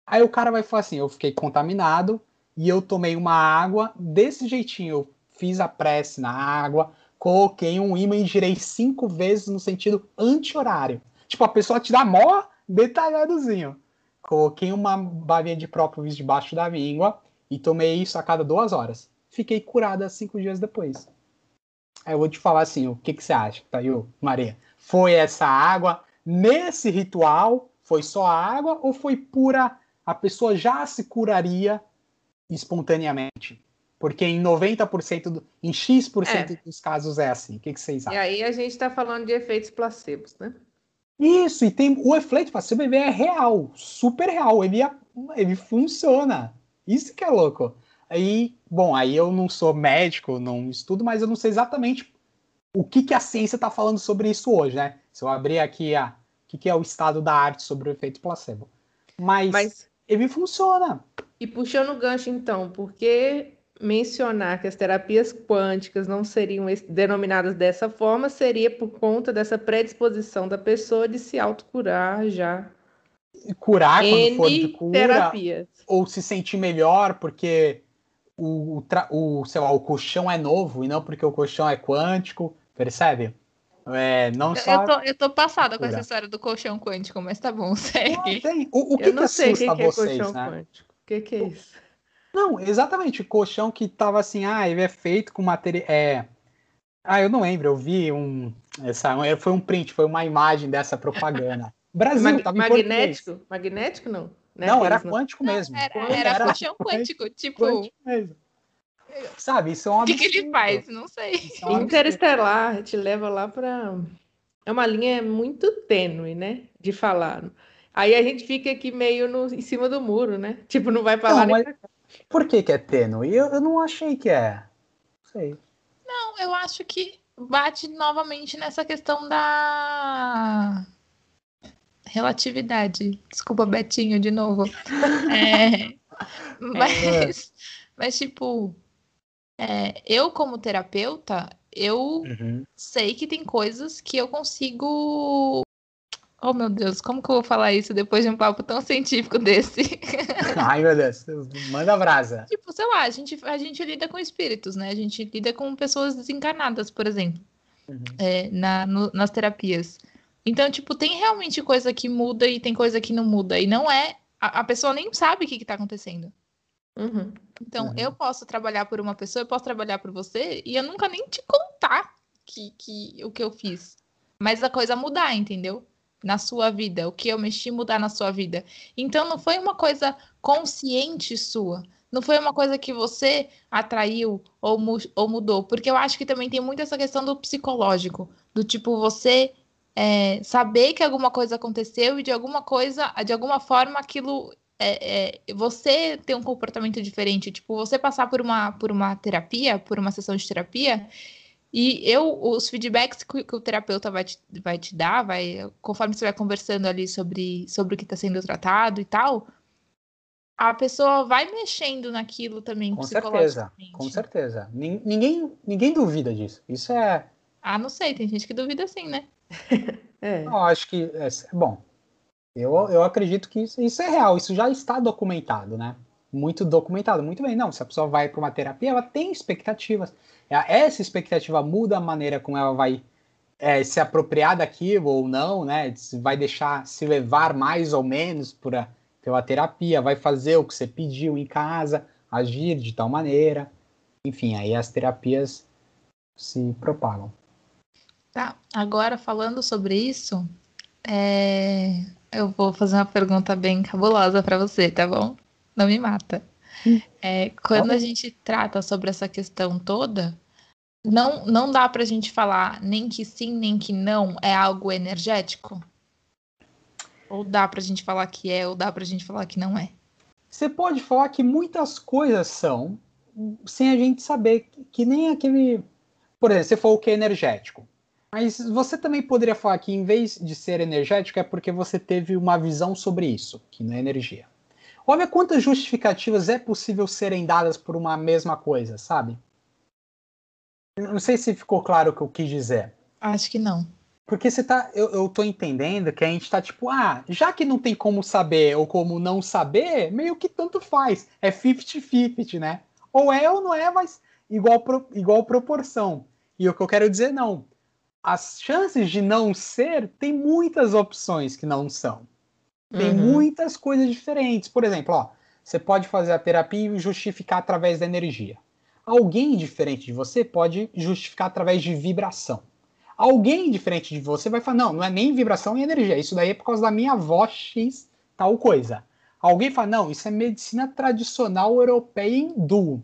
Aí o cara vai falar assim: eu fiquei contaminado e eu tomei uma água desse jeitinho. Eu fiz a prece na água, coloquei um imã e girei cinco vezes no sentido anti-horário. Tipo, a pessoa te dá mó detalhadozinho. Coloquei uma balinha de própolis debaixo da língua e tomei isso a cada duas horas. Fiquei curada cinco dias depois. Aí eu vou te falar assim: o que, que você acha, Tayo, Maria? Foi essa água nesse ritual? Foi só a água ou foi pura a pessoa já se curaria espontaneamente. Porque em 90%, do, em X% é. dos casos é assim. O que, que vocês acham? E aí a gente está falando de efeitos placebos, né? Isso, e tem o efeito placebo é real, super real. Ele, ele funciona. Isso que é louco. Aí, bom, aí eu não sou médico, não estudo, mas eu não sei exatamente o que, que a ciência está falando sobre isso hoje, né? Se eu abrir aqui a, o que, que é o estado da arte sobre o efeito placebo. Mas, mas ele funciona. E puxando o gancho, então, porque mencionar que as terapias quânticas não seriam denominadas dessa forma seria por conta dessa predisposição da pessoa de se autocurar já. Curar quando N for de cura, terapias. Ou se sentir melhor porque o, o, sei lá, o colchão é novo e não porque o colchão é quântico, percebe? É, não só... eu, tô, eu tô passada com essa história do colchão quântico, mas tá bom, <laughs> segue. O, o que, eu não que sei assusta que vocês, é colchão né? quântico. O que, que é isso? Não, exatamente. Colchão que tava assim, ah, ele é feito com material. É... Ah, eu não lembro, eu vi um. Essa, foi um print, foi uma imagem dessa propaganda. <laughs> Brasil, Mag tava magnético? Magnético não? Não, não era quântico não. mesmo. Era, era, era colchão quântico, tipo. Quântico mesmo. Sabe, isso é um O que, que ele faz? Não sei. É um Interestelar te leva lá para. É uma linha muito tênue, né? De falar. Aí a gente fica aqui meio no, em cima do muro, né? Tipo, não vai falar não, nem mas... Por que, que é tênue? Eu, eu não achei que é. Sei. Não, eu acho que bate novamente nessa questão da relatividade. Desculpa, Betinho, de novo. <laughs> É, mas, mas, tipo, é, eu, como terapeuta, eu uhum. sei que tem coisas que eu consigo Oh, meu Deus, como que eu vou falar isso depois de um papo tão científico desse? <laughs> Ai, meu Deus, manda brasa. Tipo, sei lá, a gente, a gente lida com espíritos, né? A gente lida com pessoas desencarnadas, por exemplo, uhum. é, na, no, nas terapias. Então, tipo, tem realmente coisa que muda e tem coisa que não muda. E não é. A, a pessoa nem sabe o que, está acontecendo. Uhum. Então, uhum. eu posso trabalhar por uma pessoa, eu posso trabalhar por você, e eu nunca nem te contar que, que, o que eu fiz. Mas a coisa mudar, entendeu? na sua vida, o que eu mexi mudar na sua vida. Então não foi uma coisa consciente sua, não foi uma coisa que você atraiu ou, mu ou mudou, porque eu acho que também tem muito essa questão do psicológico, do tipo você é, saber que alguma coisa aconteceu e de alguma coisa, de alguma forma aquilo é, é, você ter um comportamento diferente, tipo você passar por uma por uma terapia, por uma sessão de terapia e eu, os feedbacks que, que, o terapeuta vai te, vai te dar, vai, conforme você vai conversando ali sobre, sobre o que está sendo tratado e tal, a pessoa vai mexendo naquilo também. Com certeza, com certeza. Ninguém, ninguém duvida disso. Isso é. Ah, não sei, tem gente que duvida sim, né? <laughs> é. Eu acho que. É, bom, eu, eu acredito que isso, isso é real, isso já está documentado, né? Muito documentado, muito bem. Não, se a pessoa vai para uma terapia, ela tem expectativas. É, essa expectativa muda a maneira como ela vai é, se apropriar daquilo ou não, né? Vai deixar se levar mais ou menos por a, pela terapia, vai fazer o que você pediu em casa, agir de tal maneira. Enfim, aí as terapias se propagam. Tá, agora falando sobre isso, é... eu vou fazer uma pergunta bem cabulosa para você, tá bom? Não me mata. É, quando a gente trata sobre essa questão toda, não, não dá para a gente falar nem que sim, nem que não é algo energético? Ou dá para a gente falar que é, ou dá para a gente falar que não é? Você pode falar que muitas coisas são, sem a gente saber, que nem aquele. Por exemplo, você falou que é energético. Mas você também poderia falar que, em vez de ser energético, é porque você teve uma visão sobre isso, que não é energia. Olha quantas justificativas é possível serem dadas por uma mesma coisa, sabe? Não sei se ficou claro o que eu quis dizer. Acho que não. Porque você tá. Eu, eu tô entendendo que a gente tá tipo, ah, já que não tem como saber ou como não saber, meio que tanto faz. É 50-50, né? Ou é ou não é, mas igual, pro, igual proporção. E o que eu quero dizer, não. As chances de não ser, tem muitas opções que não são. Tem uhum. muitas coisas diferentes. Por exemplo, ó, você pode fazer a terapia e justificar através da energia. Alguém diferente de você pode justificar através de vibração. Alguém diferente de você vai falar: não, não é nem vibração nem energia, isso daí é por causa da minha voz X, tal coisa. Alguém fala: não, isso é medicina tradicional europeia hindu.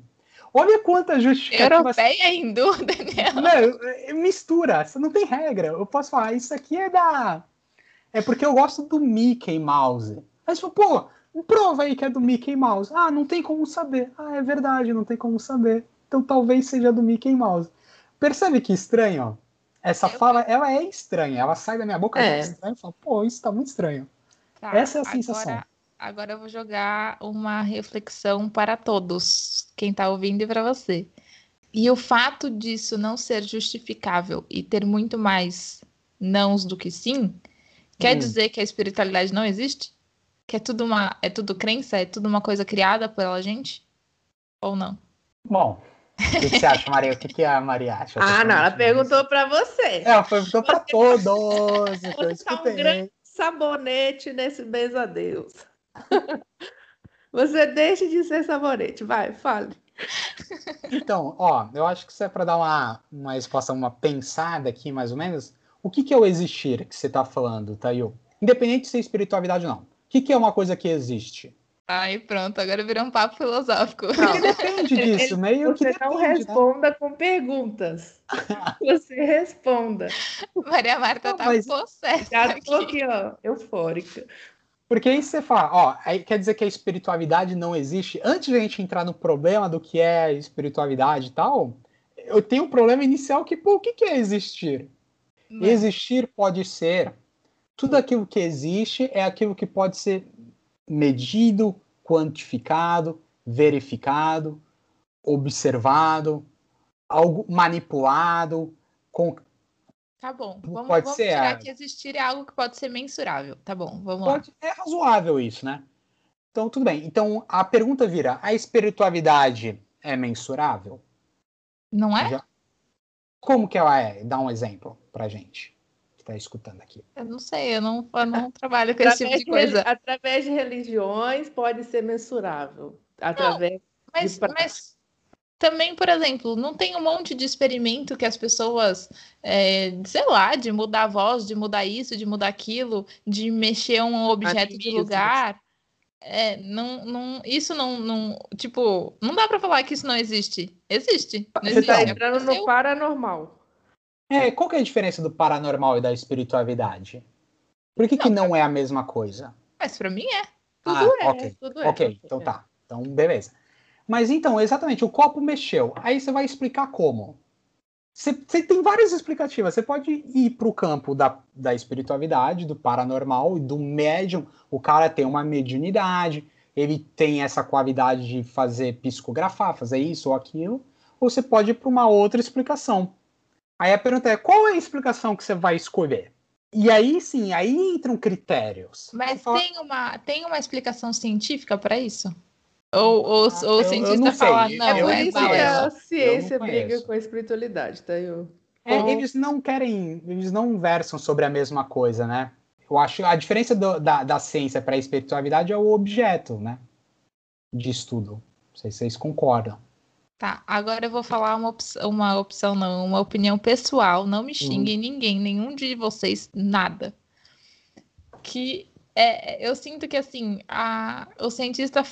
Olha quanta justificativa. Europeia hindu, <laughs> Daniel. Não, mistura, você não tem regra. Eu posso falar: isso aqui é da é porque eu gosto do Mickey Mouse. Aí você fala, pô, prova aí que é do Mickey Mouse. Ah, não tem como saber. Ah, é verdade, não tem como saber. Então talvez seja do Mickey Mouse. Percebe que estranho, ó? Essa eu fala, ela é estranha. Ela sai da minha boca, é, é estranha. Eu falo, pô, isso tá muito estranho. Tá, Essa é a sensação. Agora, eu vou jogar uma reflexão para todos, quem está ouvindo e para você. E o fato disso não ser justificável e ter muito mais nãos do que sim, quer hum. dizer que a espiritualidade não existe? Que é tudo uma é tudo crença, é tudo uma coisa criada pela gente? Ou não? Bom, o que, você acha, Maria? O que, que a Maria acha? Ah, não, ela perguntou para você. Ela perguntou para todos. Você tá um grande sabonete nesse beijo a Deus. Você deixe de ser sabonete, vai, fale. Então, ó, eu acho que isso é para dar uma, uma resposta, uma pensada aqui, mais ou menos. O que, que é o existir que você está falando, Tayo? Independente de ser espiritualidade ou não. O que, que é uma coisa que existe? Aí pronto, agora virou um papo filosófico. Não, depende <laughs> disso, meio Você que não depende, né? responda né? com perguntas. <laughs> Você responda. Maria Marta não, tá mas... possessa. Já tô aqui, ó, eufórica. Porque aí você fala, ó, aí quer dizer que a espiritualidade não existe. Antes de a gente entrar no problema do que é espiritualidade e tal, eu tenho um problema inicial que, pô, o que é existir? Não. Existir pode ser tudo aquilo que existe é aquilo que pode ser medido, quantificado, verificado, observado, algo manipulado, com, Tá bom, vamos, pode vamos ser tirar a... que existir é algo que pode ser mensurável. Tá bom, vamos pode, lá. É razoável isso, né? Então, tudo bem. Então, a pergunta vira: a espiritualidade é mensurável? Não é? Já... Como que ela é? Dá um exemplo pra gente que tá escutando aqui. Eu não sei, eu não, eu não <laughs> trabalho com esse tipo de coisa. De, através de religiões pode ser mensurável. Através não, mas, de mas também, por exemplo, não tem um monte de experimento que as pessoas, é, sei lá, de mudar a voz, de mudar isso, de mudar aquilo, de mexer um objeto de lugar. É, não, não, isso não, não, tipo, não dá para falar que isso não existe. Existe. Não Você está entrando no paranormal. É, qual que é a diferença do paranormal e da espiritualidade? Por que não, que não é a mesma coisa? Mas para mim é. Tudo ah, é. Ok, tudo é. ok, então tá. Então, beleza. Mas então, exatamente, o copo mexeu. Aí você vai explicar como. Você, você tem várias explicativas. Você pode ir para o campo da, da espiritualidade, do paranormal e do médium. O cara tem uma mediunidade, ele tem essa qualidade de fazer psicografar, fazer isso ou aquilo. Ou você pode ir para uma outra explicação. Aí a pergunta é: qual é a explicação que você vai escolher? E aí sim, aí entram critérios. Mas fala... tem, uma, tem uma explicação científica para isso? Ou, ou, ou o cientista fala, não, é por é isso que a ciência briga com a espiritualidade, tá? Eu... É, eles não querem, eles não versam sobre a mesma coisa, né? Eu acho a diferença do, da, da ciência para a espiritualidade é o objeto, né? De estudo. Não sei se vocês concordam. Tá, agora eu vou falar uma opção, uma opção não, uma opinião pessoal. Não me xinguem hum. ninguém, nenhum de vocês, nada. Que é, eu sinto que assim, a, o cientista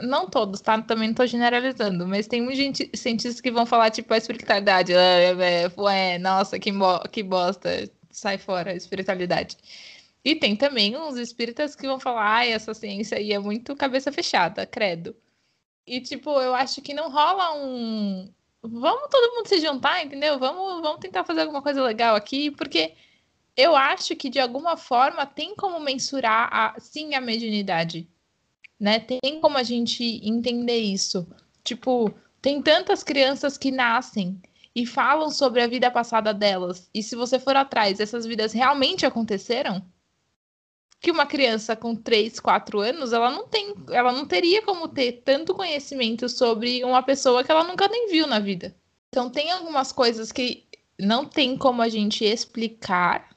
não todos, tá? Também não tô generalizando, mas tem muita gente, cientistas que vão falar, tipo, a espiritualidade. É, é, é, nossa, que, que bosta, sai fora a espiritualidade. E tem também uns espíritas que vão falar, ai, essa ciência aí é muito cabeça fechada, credo. E, tipo, eu acho que não rola um. Vamos todo mundo se juntar, entendeu? Vamos, vamos tentar fazer alguma coisa legal aqui, porque eu acho que de alguma forma tem como mensurar, a, sim, a mediunidade né? Tem como a gente entender isso? Tipo, tem tantas crianças que nascem e falam sobre a vida passada delas. E se você for atrás, essas vidas realmente aconteceram? Que uma criança com 3, 4 anos, ela não tem, ela não teria como ter tanto conhecimento sobre uma pessoa que ela nunca nem viu na vida. Então tem algumas coisas que não tem como a gente explicar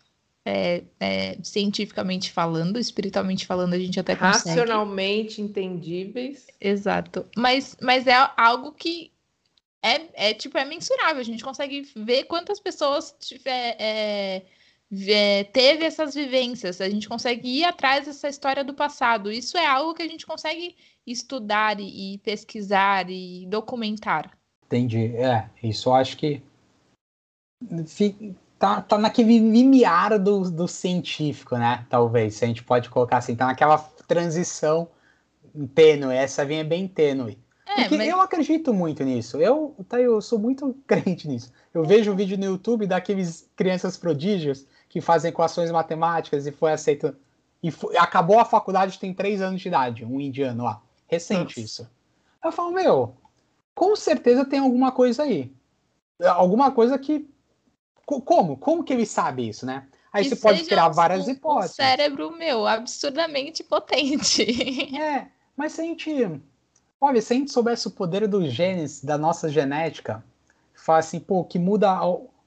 é, é, cientificamente falando, espiritualmente falando, a gente até consegue. Racionalmente entendíveis. Exato. Mas, mas é algo que é, é tipo, é mensurável. A gente consegue ver quantas pessoas tiver, é, é, teve essas vivências. A gente consegue ir atrás dessa história do passado. Isso é algo que a gente consegue estudar e, e pesquisar e documentar. Entendi. É, isso eu acho que tá, tá naquele limiar do, do científico, né? Talvez, se a gente pode colocar assim, tá naquela transição tênue, essa vinha bem tênue. É, Porque mas... eu acredito muito nisso. Eu, tá, eu sou muito <laughs> crente nisso. Eu vejo um vídeo no YouTube daqueles crianças prodígios que fazem equações matemáticas e foi aceito. e foi, acabou a faculdade tem três anos de idade, um indiano lá. Recente Nossa. isso. Eu falo, meu, com certeza tem alguma coisa aí. Alguma coisa que. Como? Como que ele sabe isso, né? Aí que você pode criar várias um, hipóteses. Um cérebro meu, absurdamente potente. <laughs> É, mas se a gente. Olha, se a gente soubesse o poder dos genes, da nossa genética, fala assim, pô, que muda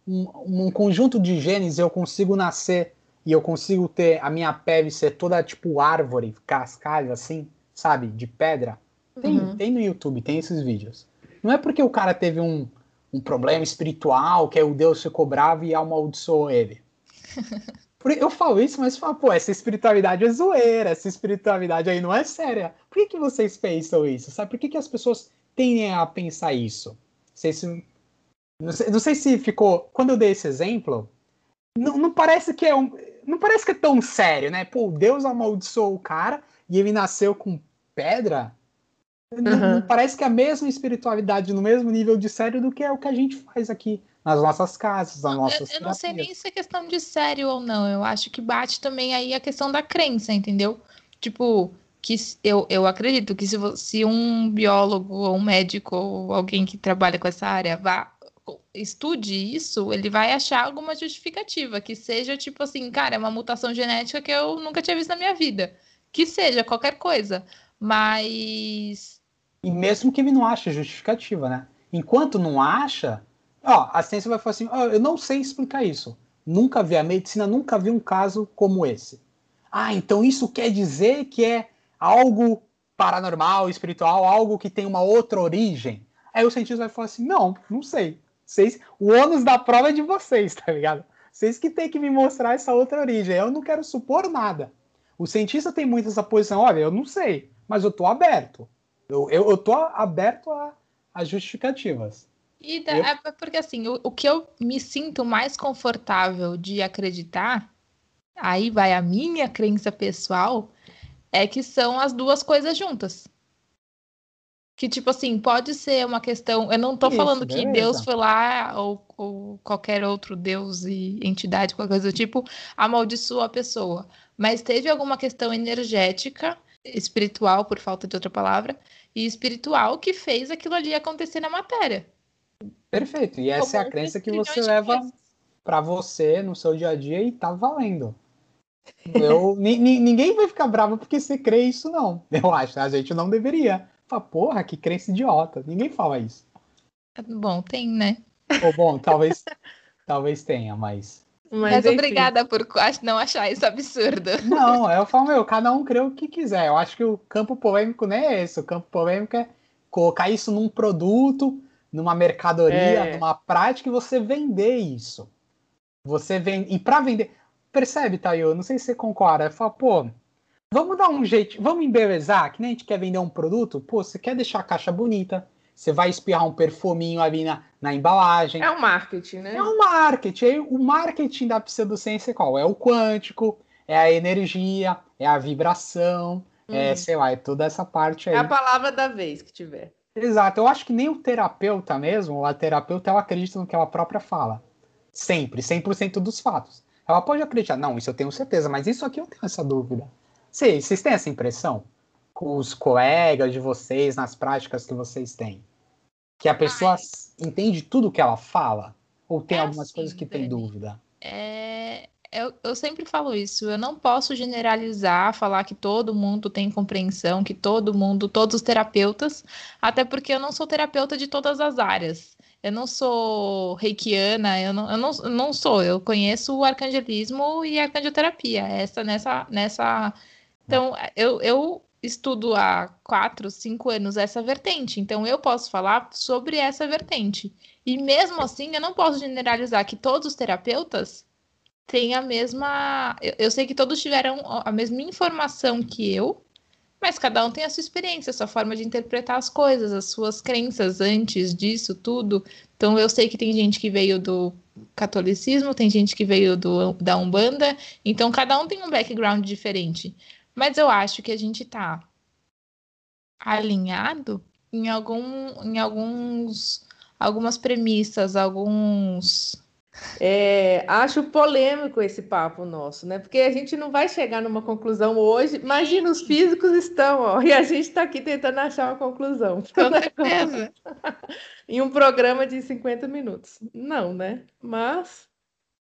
um, um conjunto de genes, eu consigo nascer e eu consigo ter a minha pele ser toda tipo árvore, cascalho, assim, sabe? De pedra. Tem, uhum. tem no YouTube, tem esses vídeos. Não é porque o cara teve um, um problema espiritual, que aí o Deus ficou bravo e amaldiçoou ele. <laughs> Eu falo isso, mas falo, pô, essa espiritualidade é zoeira, essa espiritualidade aí não é séria. Por que, que vocês pensam isso? Sabe? Por que, que as pessoas tendem a pensar isso? Não sei se, não sei, não sei se ficou. Quando eu dei esse exemplo, não, não parece que é um. Não parece que é tão sério, né? Pô, Deus amaldiçoou o cara e ele nasceu com pedra. Uhum. Parece que é a mesma espiritualidade no mesmo nível de sério do que é o que a gente faz aqui nas nossas casas, nas nossas. Eu, eu não sei nem se é questão de sério ou não. Eu acho que bate também aí a questão da crença, entendeu? Tipo, que eu, eu acredito que se, se um biólogo ou um médico ou alguém que trabalha com essa área vá estude isso, ele vai achar alguma justificativa que seja tipo assim, cara, é uma mutação genética que eu nunca tinha visto na minha vida. Que seja qualquer coisa, mas e mesmo que ele não ache justificativa, né? Enquanto não acha, Ó, a ciência vai falar assim: ó, eu não sei explicar isso. Nunca vi, a medicina nunca viu um caso como esse. Ah, então isso quer dizer que é algo paranormal, espiritual, algo que tem uma outra origem. Aí o cientista vai falar assim: não, não sei. Vocês, o ônus da prova é de vocês, tá ligado? Vocês que tem que me mostrar essa outra origem. Eu não quero supor nada. O cientista tem muito essa posição: olha, eu não sei, mas eu tô aberto. Eu, eu, eu tô aberto a, a justificativas. E da, é porque assim, o, o que eu me sinto mais confortável de acreditar, aí vai a minha crença pessoal, é que são as duas coisas juntas. Que, tipo assim, pode ser uma questão. Eu não tô Isso, falando beleza. que Deus foi lá, ou, ou, qualquer outro Deus e entidade, qualquer coisa do tipo, amaldiçoou a pessoa. Mas teve alguma questão energética, espiritual, por falta de outra palavra, e espiritual que fez aquilo ali acontecer na matéria. Perfeito. E essa é a crença que você leva para você no seu dia a dia e tá valendo. Eu, <laughs> ninguém vai ficar bravo porque você crê isso, não. Eu acho. A gente não deveria. Fala, porra, que crença idiota. Ninguém fala isso. Bom, tem, né? Ou bom, talvez, talvez tenha, mas. Mas, mas obrigada por não achar isso absurdo. <laughs> Não, eu falo, meu, cada um crê o que quiser. Eu acho que o campo polêmico não é esse. O campo polêmico é colocar isso num produto numa mercadoria, é. numa prática e você vender isso. Você vende. E para vender. Percebe, Tayo? Não sei se você concorda. Fala, pô, vamos dar um jeito, vamos embelezar, que nem a gente quer vender um produto. Pô, você quer deixar a caixa bonita, você vai espirrar um perfuminho ali na, na embalagem. É um marketing, né? É um marketing. Aí, o marketing da pseudociência é qual? É o quântico, é a energia, é a vibração, hum. é, uhum. sei lá, é toda essa parte aí. É a palavra da vez que tiver. Exato, eu acho que nem o terapeuta mesmo, a terapeuta, ela acredita no que ela própria fala. Sempre, 100% dos fatos. Ela pode acreditar, não, isso eu tenho certeza, mas isso aqui eu tenho essa dúvida. Vocês, vocês têm essa impressão? Com os colegas de vocês, nas práticas que vocês têm? Que a pessoa Ai. entende tudo que ela fala? Ou tem é algumas assim, coisas que tem dúvida? É, eu, eu sempre falo isso, eu não posso generalizar, falar que todo mundo tem compreensão, que todo mundo, todos os terapeutas, até porque eu não sou terapeuta de todas as áreas. Eu não sou reikiana, eu não, eu não, eu não sou, eu conheço o arcangelismo e a arcangeloterapia, essa nessa, nessa... Então, eu, eu estudo há quatro, cinco anos essa vertente, então eu posso falar sobre essa vertente. E mesmo assim, eu não posso generalizar que todos os terapeutas tem a mesma. Eu, eu, sei que todos tiveram a mesma informação que eu, mas cada um tem a sua experiência, a sua forma de interpretar as coisas, as suas crenças antes disso tudo. Então eu sei que tem gente que veio do catolicismo, tem gente que veio do, da Umbanda, então cada um tem um background diferente. Mas eu acho que a gente tá alinhado em algum em alguns algumas premissas, alguns É, acho polêmico esse papo nosso, né? Porque a gente não vai chegar numa conclusão hoje. Imagina, os físicos estão, ó, <laughs> e a gente está aqui tentando achar uma conclusão. Com certeza. <laughs> em um programa de 50 minutos. Não, né? Mas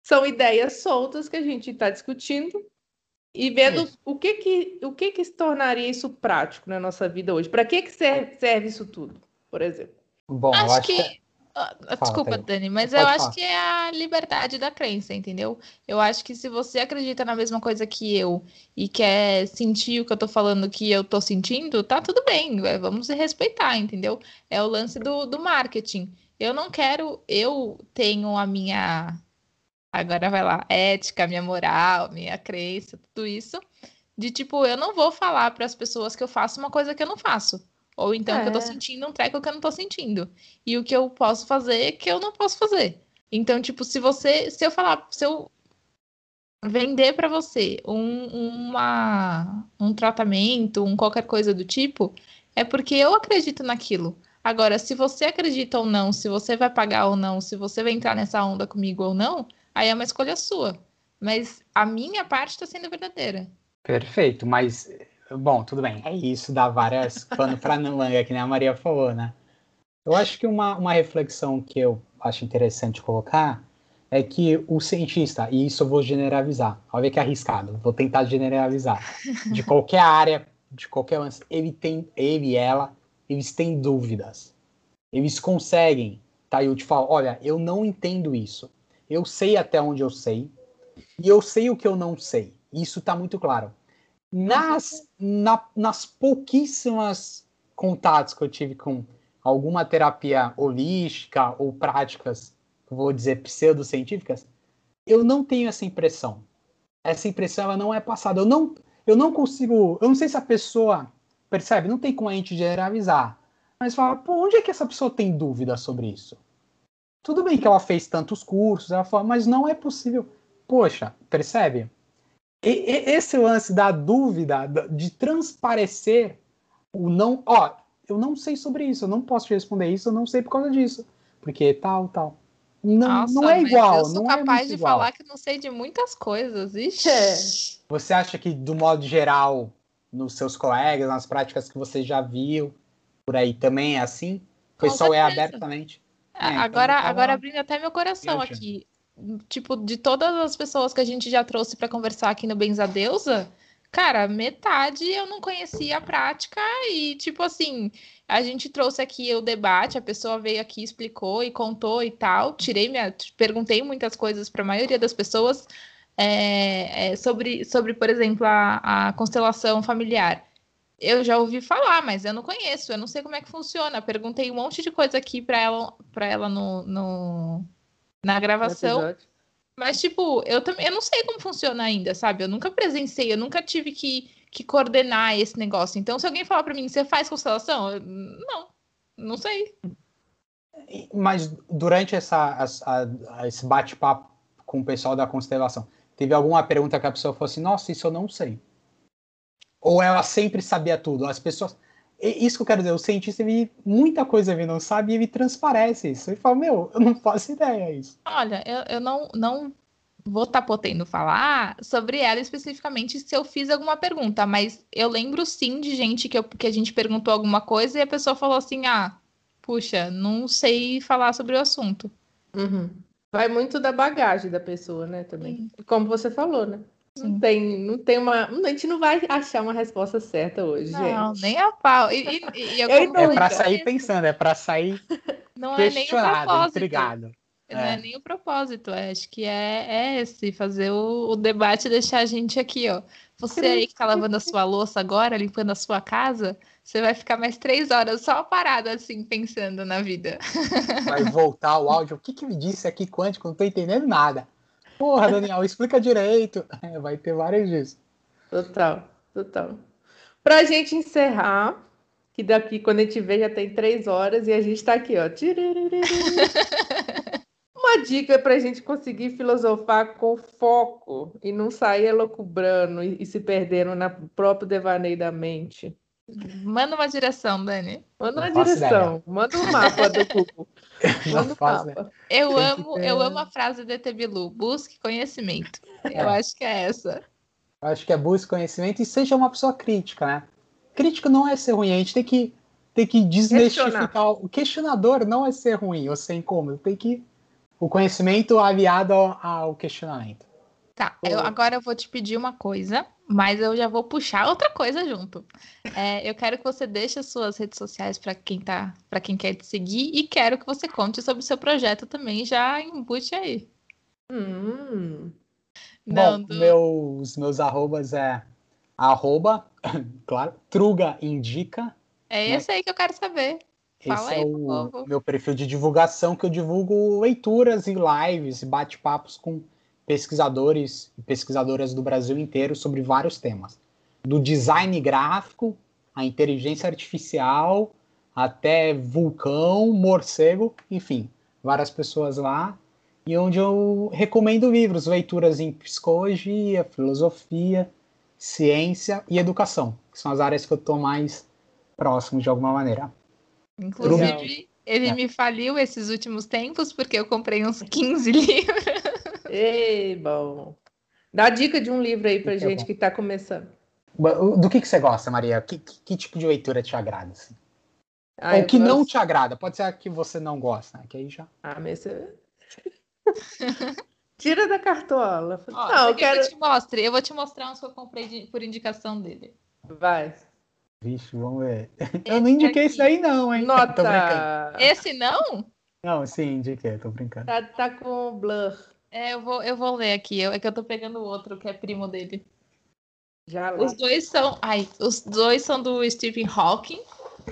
são ideias soltas que a gente está discutindo e vendo o que que o que que se tornaria isso prático na nossa vida hoje. Para que que serve, serve isso tudo, por exemplo? Bom, acho, acho que, que ah, ah, Desculpa, Dani, mas Pode eu acho que é a liberdade da crença, entendeu? Eu acho que se você acredita na mesma coisa que eu e quer sentir o que eu tô falando que eu tô sentindo, tá tudo bem, é, vamos se respeitar, entendeu? É o lance do, do marketing. Eu não quero, eu tenho a minha, agora vai lá, ética, minha moral, minha crença, tudo isso, de tipo, eu não vou falar para as pessoas que eu faço uma coisa que eu não faço. Ou então é. que eu tô é. sentindo um treco que eu não tô sentindo. E o que eu posso fazer que eu não posso fazer. Então, tipo, se você. Se eu falar, se eu vender para você um, uma, um tratamento, um qualquer coisa do tipo, é porque eu acredito naquilo. Agora, se você acredita ou não, se você vai pagar ou não, se você vai entrar nessa onda comigo ou não, aí é uma escolha sua. Mas a minha parte está sendo verdadeira. Perfeito, mas Bom, tudo bem. É isso, dá várias <laughs> pano para manga, que nem a Maria falou, né? Eu acho que uma, uma reflexão que eu acho interessante colocar é que o cientista, e isso eu vou generalizar, olha que arriscado, vou tentar generalizar, de <laughs> qualquer área, de qualquer lance, ele tem, ele e ela, eles têm dúvidas. Eles conseguem, tá? Eu te falo, olha, eu não entendo isso. Eu sei até onde eu sei, e eu sei o que eu não sei. Isso tá muito claro. Nas, na, nas pouquíssimas contatos que eu tive com alguma terapia holística ou práticas, vou dizer, pseudocientíficas, eu não tenho essa impressão. Essa impressão ela não é passada. Eu não, eu não consigo. Eu não sei se a pessoa percebe, não tem como a gente generalizar. Mas fala, pô, onde é que essa pessoa tem dúvida sobre isso? Tudo bem que ela fez tantos cursos, ela fala, mas não é possível. Poxa, percebe? esse lance da dúvida, de transparecer o não. Ó, eu não sei sobre isso, eu não posso te responder isso, eu não sei por causa disso. Porque tal, tal. Não, Nossa, não é igual. Eu sou não é capaz é de igual. falar que não sei de muitas coisas. Ixi. É. Você acha que, do modo geral, nos seus colegas, nas práticas que você já viu, por aí também é assim? O pessoal é abertamente. É, agora, então, agora abrindo até meu coração aqui tipo, de todas as pessoas que a gente já trouxe para conversar aqui no Benza Deusa, cara, metade eu não conhecia a prática e, tipo assim, a gente trouxe aqui o debate, a pessoa veio aqui, explicou e contou e tal. Tirei minha. Perguntei muitas coisas para a maioria das pessoas é, é, sobre, sobre, por exemplo, a, a constelação familiar. Eu já ouvi falar, mas eu não conheço, eu não sei como é que funciona. Perguntei um monte de coisa aqui para ela, para ela no, no na gravação. Mas, tipo, eu também eu não sei como funciona ainda, sabe? Eu nunca presenciei, eu nunca tive que, que coordenar esse negócio. Então, se alguém falar para mim, você faz constelação? Eu, não, não sei. Mas durante essa, a, esse bate-papo com o pessoal da constelação, teve alguma pergunta que a pessoa falou assim: Nossa, isso eu não sei. Ou ela sempre sabia tudo? As pessoas isso que eu quero dizer, o cientista, ele, muita coisa ele não sabe e ele transparece isso. Ele fala, meu, eu não faço ideia isso. Olha, eu, eu não, não vou estar tá podendo falar sobre ela especificamente se eu fiz alguma pergunta, mas eu lembro sim de gente que, eu, que a gente perguntou alguma coisa e a pessoa falou assim, ah, puxa, não sei falar sobre o assunto. Uhum. Vai muito da bagagem da pessoa, né, também. Sim. Como você falou, né? Não tem, não tem uma. A gente não vai achar uma resposta certa hoje, não, gente. nem a pau. E, e, e é para sair pensando, é para sair <laughs> não é nem o propósito. intrigado. Não é. é. nem o propósito, é, acho que é, é esse, fazer o, o debate deixar a gente aqui, ó. Você aí que tá lavando a sua louça agora, limpando a sua casa, você vai ficar mais três horas só parado assim, pensando na vida. Vai voltar o áudio. O que, que me disse aqui quântico? Não tô entendendo nada. Porra, Daniel, explica direito. É, vai ter vários disso. Total, total. Para a gente encerrar, que daqui, quando a gente vê, já tem três horas e a gente está aqui, ó. <laughs> Uma dica para a gente conseguir filosofar com foco e não sair elocubrando e, e se perdendo no próprio devaneio da mente. Manda uma direção, Dani. Manda uma direção. Ideia. Manda um mapa do Google. <laughs> Manda um mapa. Eu amo, ter... eu amo a frase do ET Bilu. Busque conhecimento. Eu é. acho que é essa. Eu acho que é busque conhecimento e seja uma pessoa crítica, né? Crítica não é ser ruim, a gente tem que, tem que desmistificar. O questionador não é ser ruim ou ser incômodo, tem que. O conhecimento aliado ao, ao questionamento. Tá, eu, agora eu vou te pedir uma coisa, mas eu já vou puxar outra coisa junto. É, eu quero que você deixe as suas redes sociais para quem tá, para quem quer te seguir e quero que você conte sobre o seu projeto também, já embute aí. Hum. Não, Bom, do... meus, meus arrobas é arroba, <coughs> claro, Truga Indica. É né? esse aí que eu quero saber. Fala esse aí, é o meu perfil de divulgação que eu divulgo leituras e lives, bate-papos com pesquisadores e pesquisadoras do Brasil inteiro sobre vários temas, do design gráfico, a inteligência artificial, até vulcão, morcego, enfim, várias pessoas lá, e onde eu recomendo livros, leituras em psicologia, filosofia, ciência e educação, que são as áreas que eu estou mais próximo de alguma maneira. Inclusive, ele é. me faliu esses últimos tempos porque eu comprei uns 15 <laughs> livros. Ei, bom. Dá dica de um livro aí pra que gente é que tá começando. Do que, que você gosta, Maria? Que, que, que tipo de leitura te agrada? Assim? Ah, Ou que gosto... não te agrada? Pode ser a que você não gosta, né? Que aí já. Ah, mas você. <laughs> Tira da cartola. Ó, não, eu quero. Que eu te mostre. Eu vou te mostrar uns que eu comprei de... por indicação dele. Vai. Vixe, vamos ver. Eu não indiquei isso aí, não, hein? Nota. <laughs> Esse não? Não, sim, indiquei, tô brincando. Tá, tá com blur. É, eu vou, eu vou ler aqui. Eu, é que eu tô pegando o outro, que é primo dele. Já os dois são. Ai, os dois são do Stephen Hawking.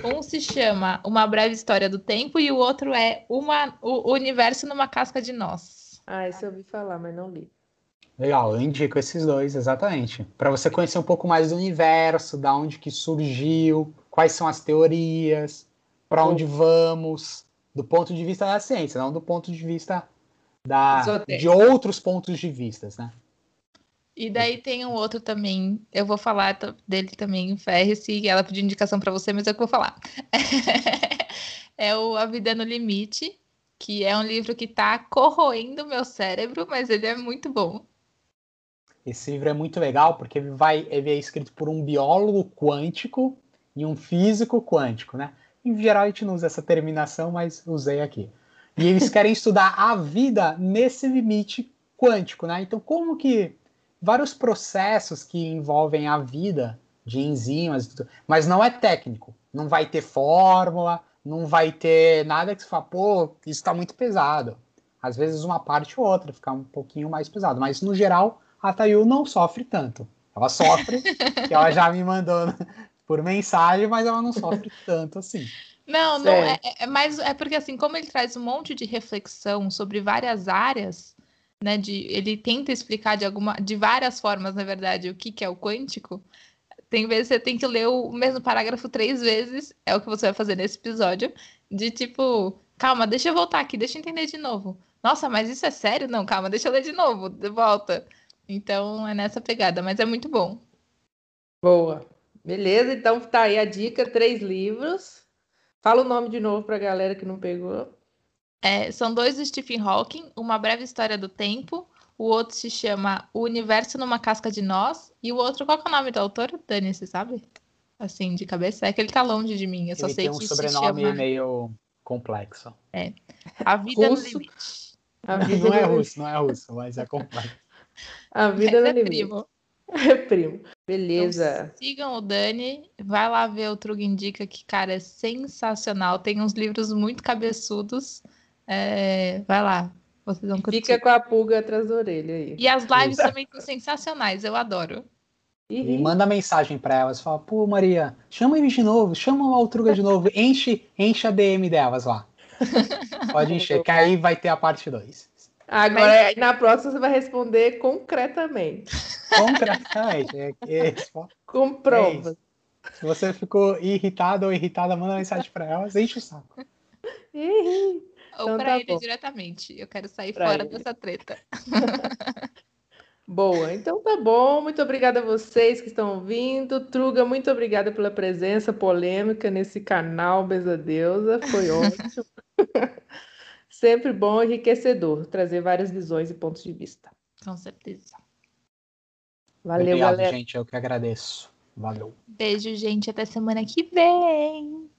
Um se chama Uma Breve História do Tempo e o outro é uma, o, o Universo numa Casca de Nós. Ah, esse eu ouvi falar, mas não li. Legal, eu indico esses dois, exatamente. Para você conhecer um pouco mais do universo, da onde que surgiu, quais são as teorias, para onde vamos, do ponto de vista da ciência, não do ponto de vista da, de outros pontos de vista, né? E daí tem um outro também, eu vou falar dele também, Ferris, ela pediu indicação para você, mas é o que eu vou falar. <laughs> é o A Vida no Limite, que é um livro que está corroendo o meu cérebro, mas ele é muito bom. Esse livro é muito legal porque ele, vai, ele é escrito por um biólogo quântico e um físico quântico, né? Em geral a gente não usa essa terminação, mas usei aqui. E eles querem estudar a vida nesse limite quântico, né? Então, como que vários processos que envolvem a vida de enzimas, mas não é técnico, não vai ter fórmula, não vai ter nada que você fala, pô, isso está muito pesado. Às vezes uma parte ou outra fica um pouquinho mais pesado, mas no geral a Tayu não sofre tanto. Ela sofre, que ela já me mandou <laughs> por mensagem, mas ela não sofre tanto assim. Não, não é, é, mas é porque assim, como ele traz um monte de reflexão sobre várias áreas, né? De, ele tenta explicar de alguma, de várias formas, na verdade, o que, que é o quântico. Tem vezes você tem que ler o mesmo parágrafo três vezes, é o que você vai fazer nesse episódio, de tipo, calma, deixa eu voltar aqui, deixa eu entender de novo. Nossa, mas isso é sério? Não, calma, deixa eu ler de novo, de volta. Então é nessa pegada, mas é muito bom. Boa. Beleza, então tá aí a dica, três livros. Fala o nome de novo para a galera que não pegou. É, são dois do Stephen Hawking, Uma Breve História do Tempo. O outro se chama O Universo numa Casca de Nós. E o outro, qual é o nome do autor? Dani, você sabe? Assim, de cabeça. É que ele tá longe de mim. Eu só ele sei tem um que sobrenome chama... meio complexo. É. A Vida russo. no Limite. A vida não é russo, não é russo, mas é complexo. A Vida mas no é Limite. Primo. <laughs> É primo. Beleza. Então, sigam o Dani, vai lá ver o Trug Indica, que, cara, é sensacional. Tem uns livros muito cabeçudos. É, vai lá. Vocês vão Fica com a pulga atrás da orelha aí. E as lives também são sensacionais, eu adoro. E manda mensagem para elas, fala, pô, Maria, chama ele de novo, chama o Altruga de novo, enche, enche a DM delas lá. <laughs> Pode encher, que aí vai ter a parte 2. Agora, Mas... na próxima, você vai responder concretamente. Concretamente. É, é, Com provas. É Se você ficou irritado ou irritada, manda mensagem para elas, enche o saco. Ou então, para tá ele bom. diretamente. Eu quero sair pra fora ele. dessa treta. <laughs> Boa, então tá bom. Muito obrigada a vocês que estão ouvindo. Truga, muito obrigada pela presença polêmica nesse canal Beza Deusa. Foi <laughs> ótimo. <laughs> Sempre bom e enriquecedor trazer várias visões e pontos de vista. Com certeza. Valeu, Obrigado, galera. gente. Eu que agradeço. Valeu. Beijo, gente. Até semana que vem.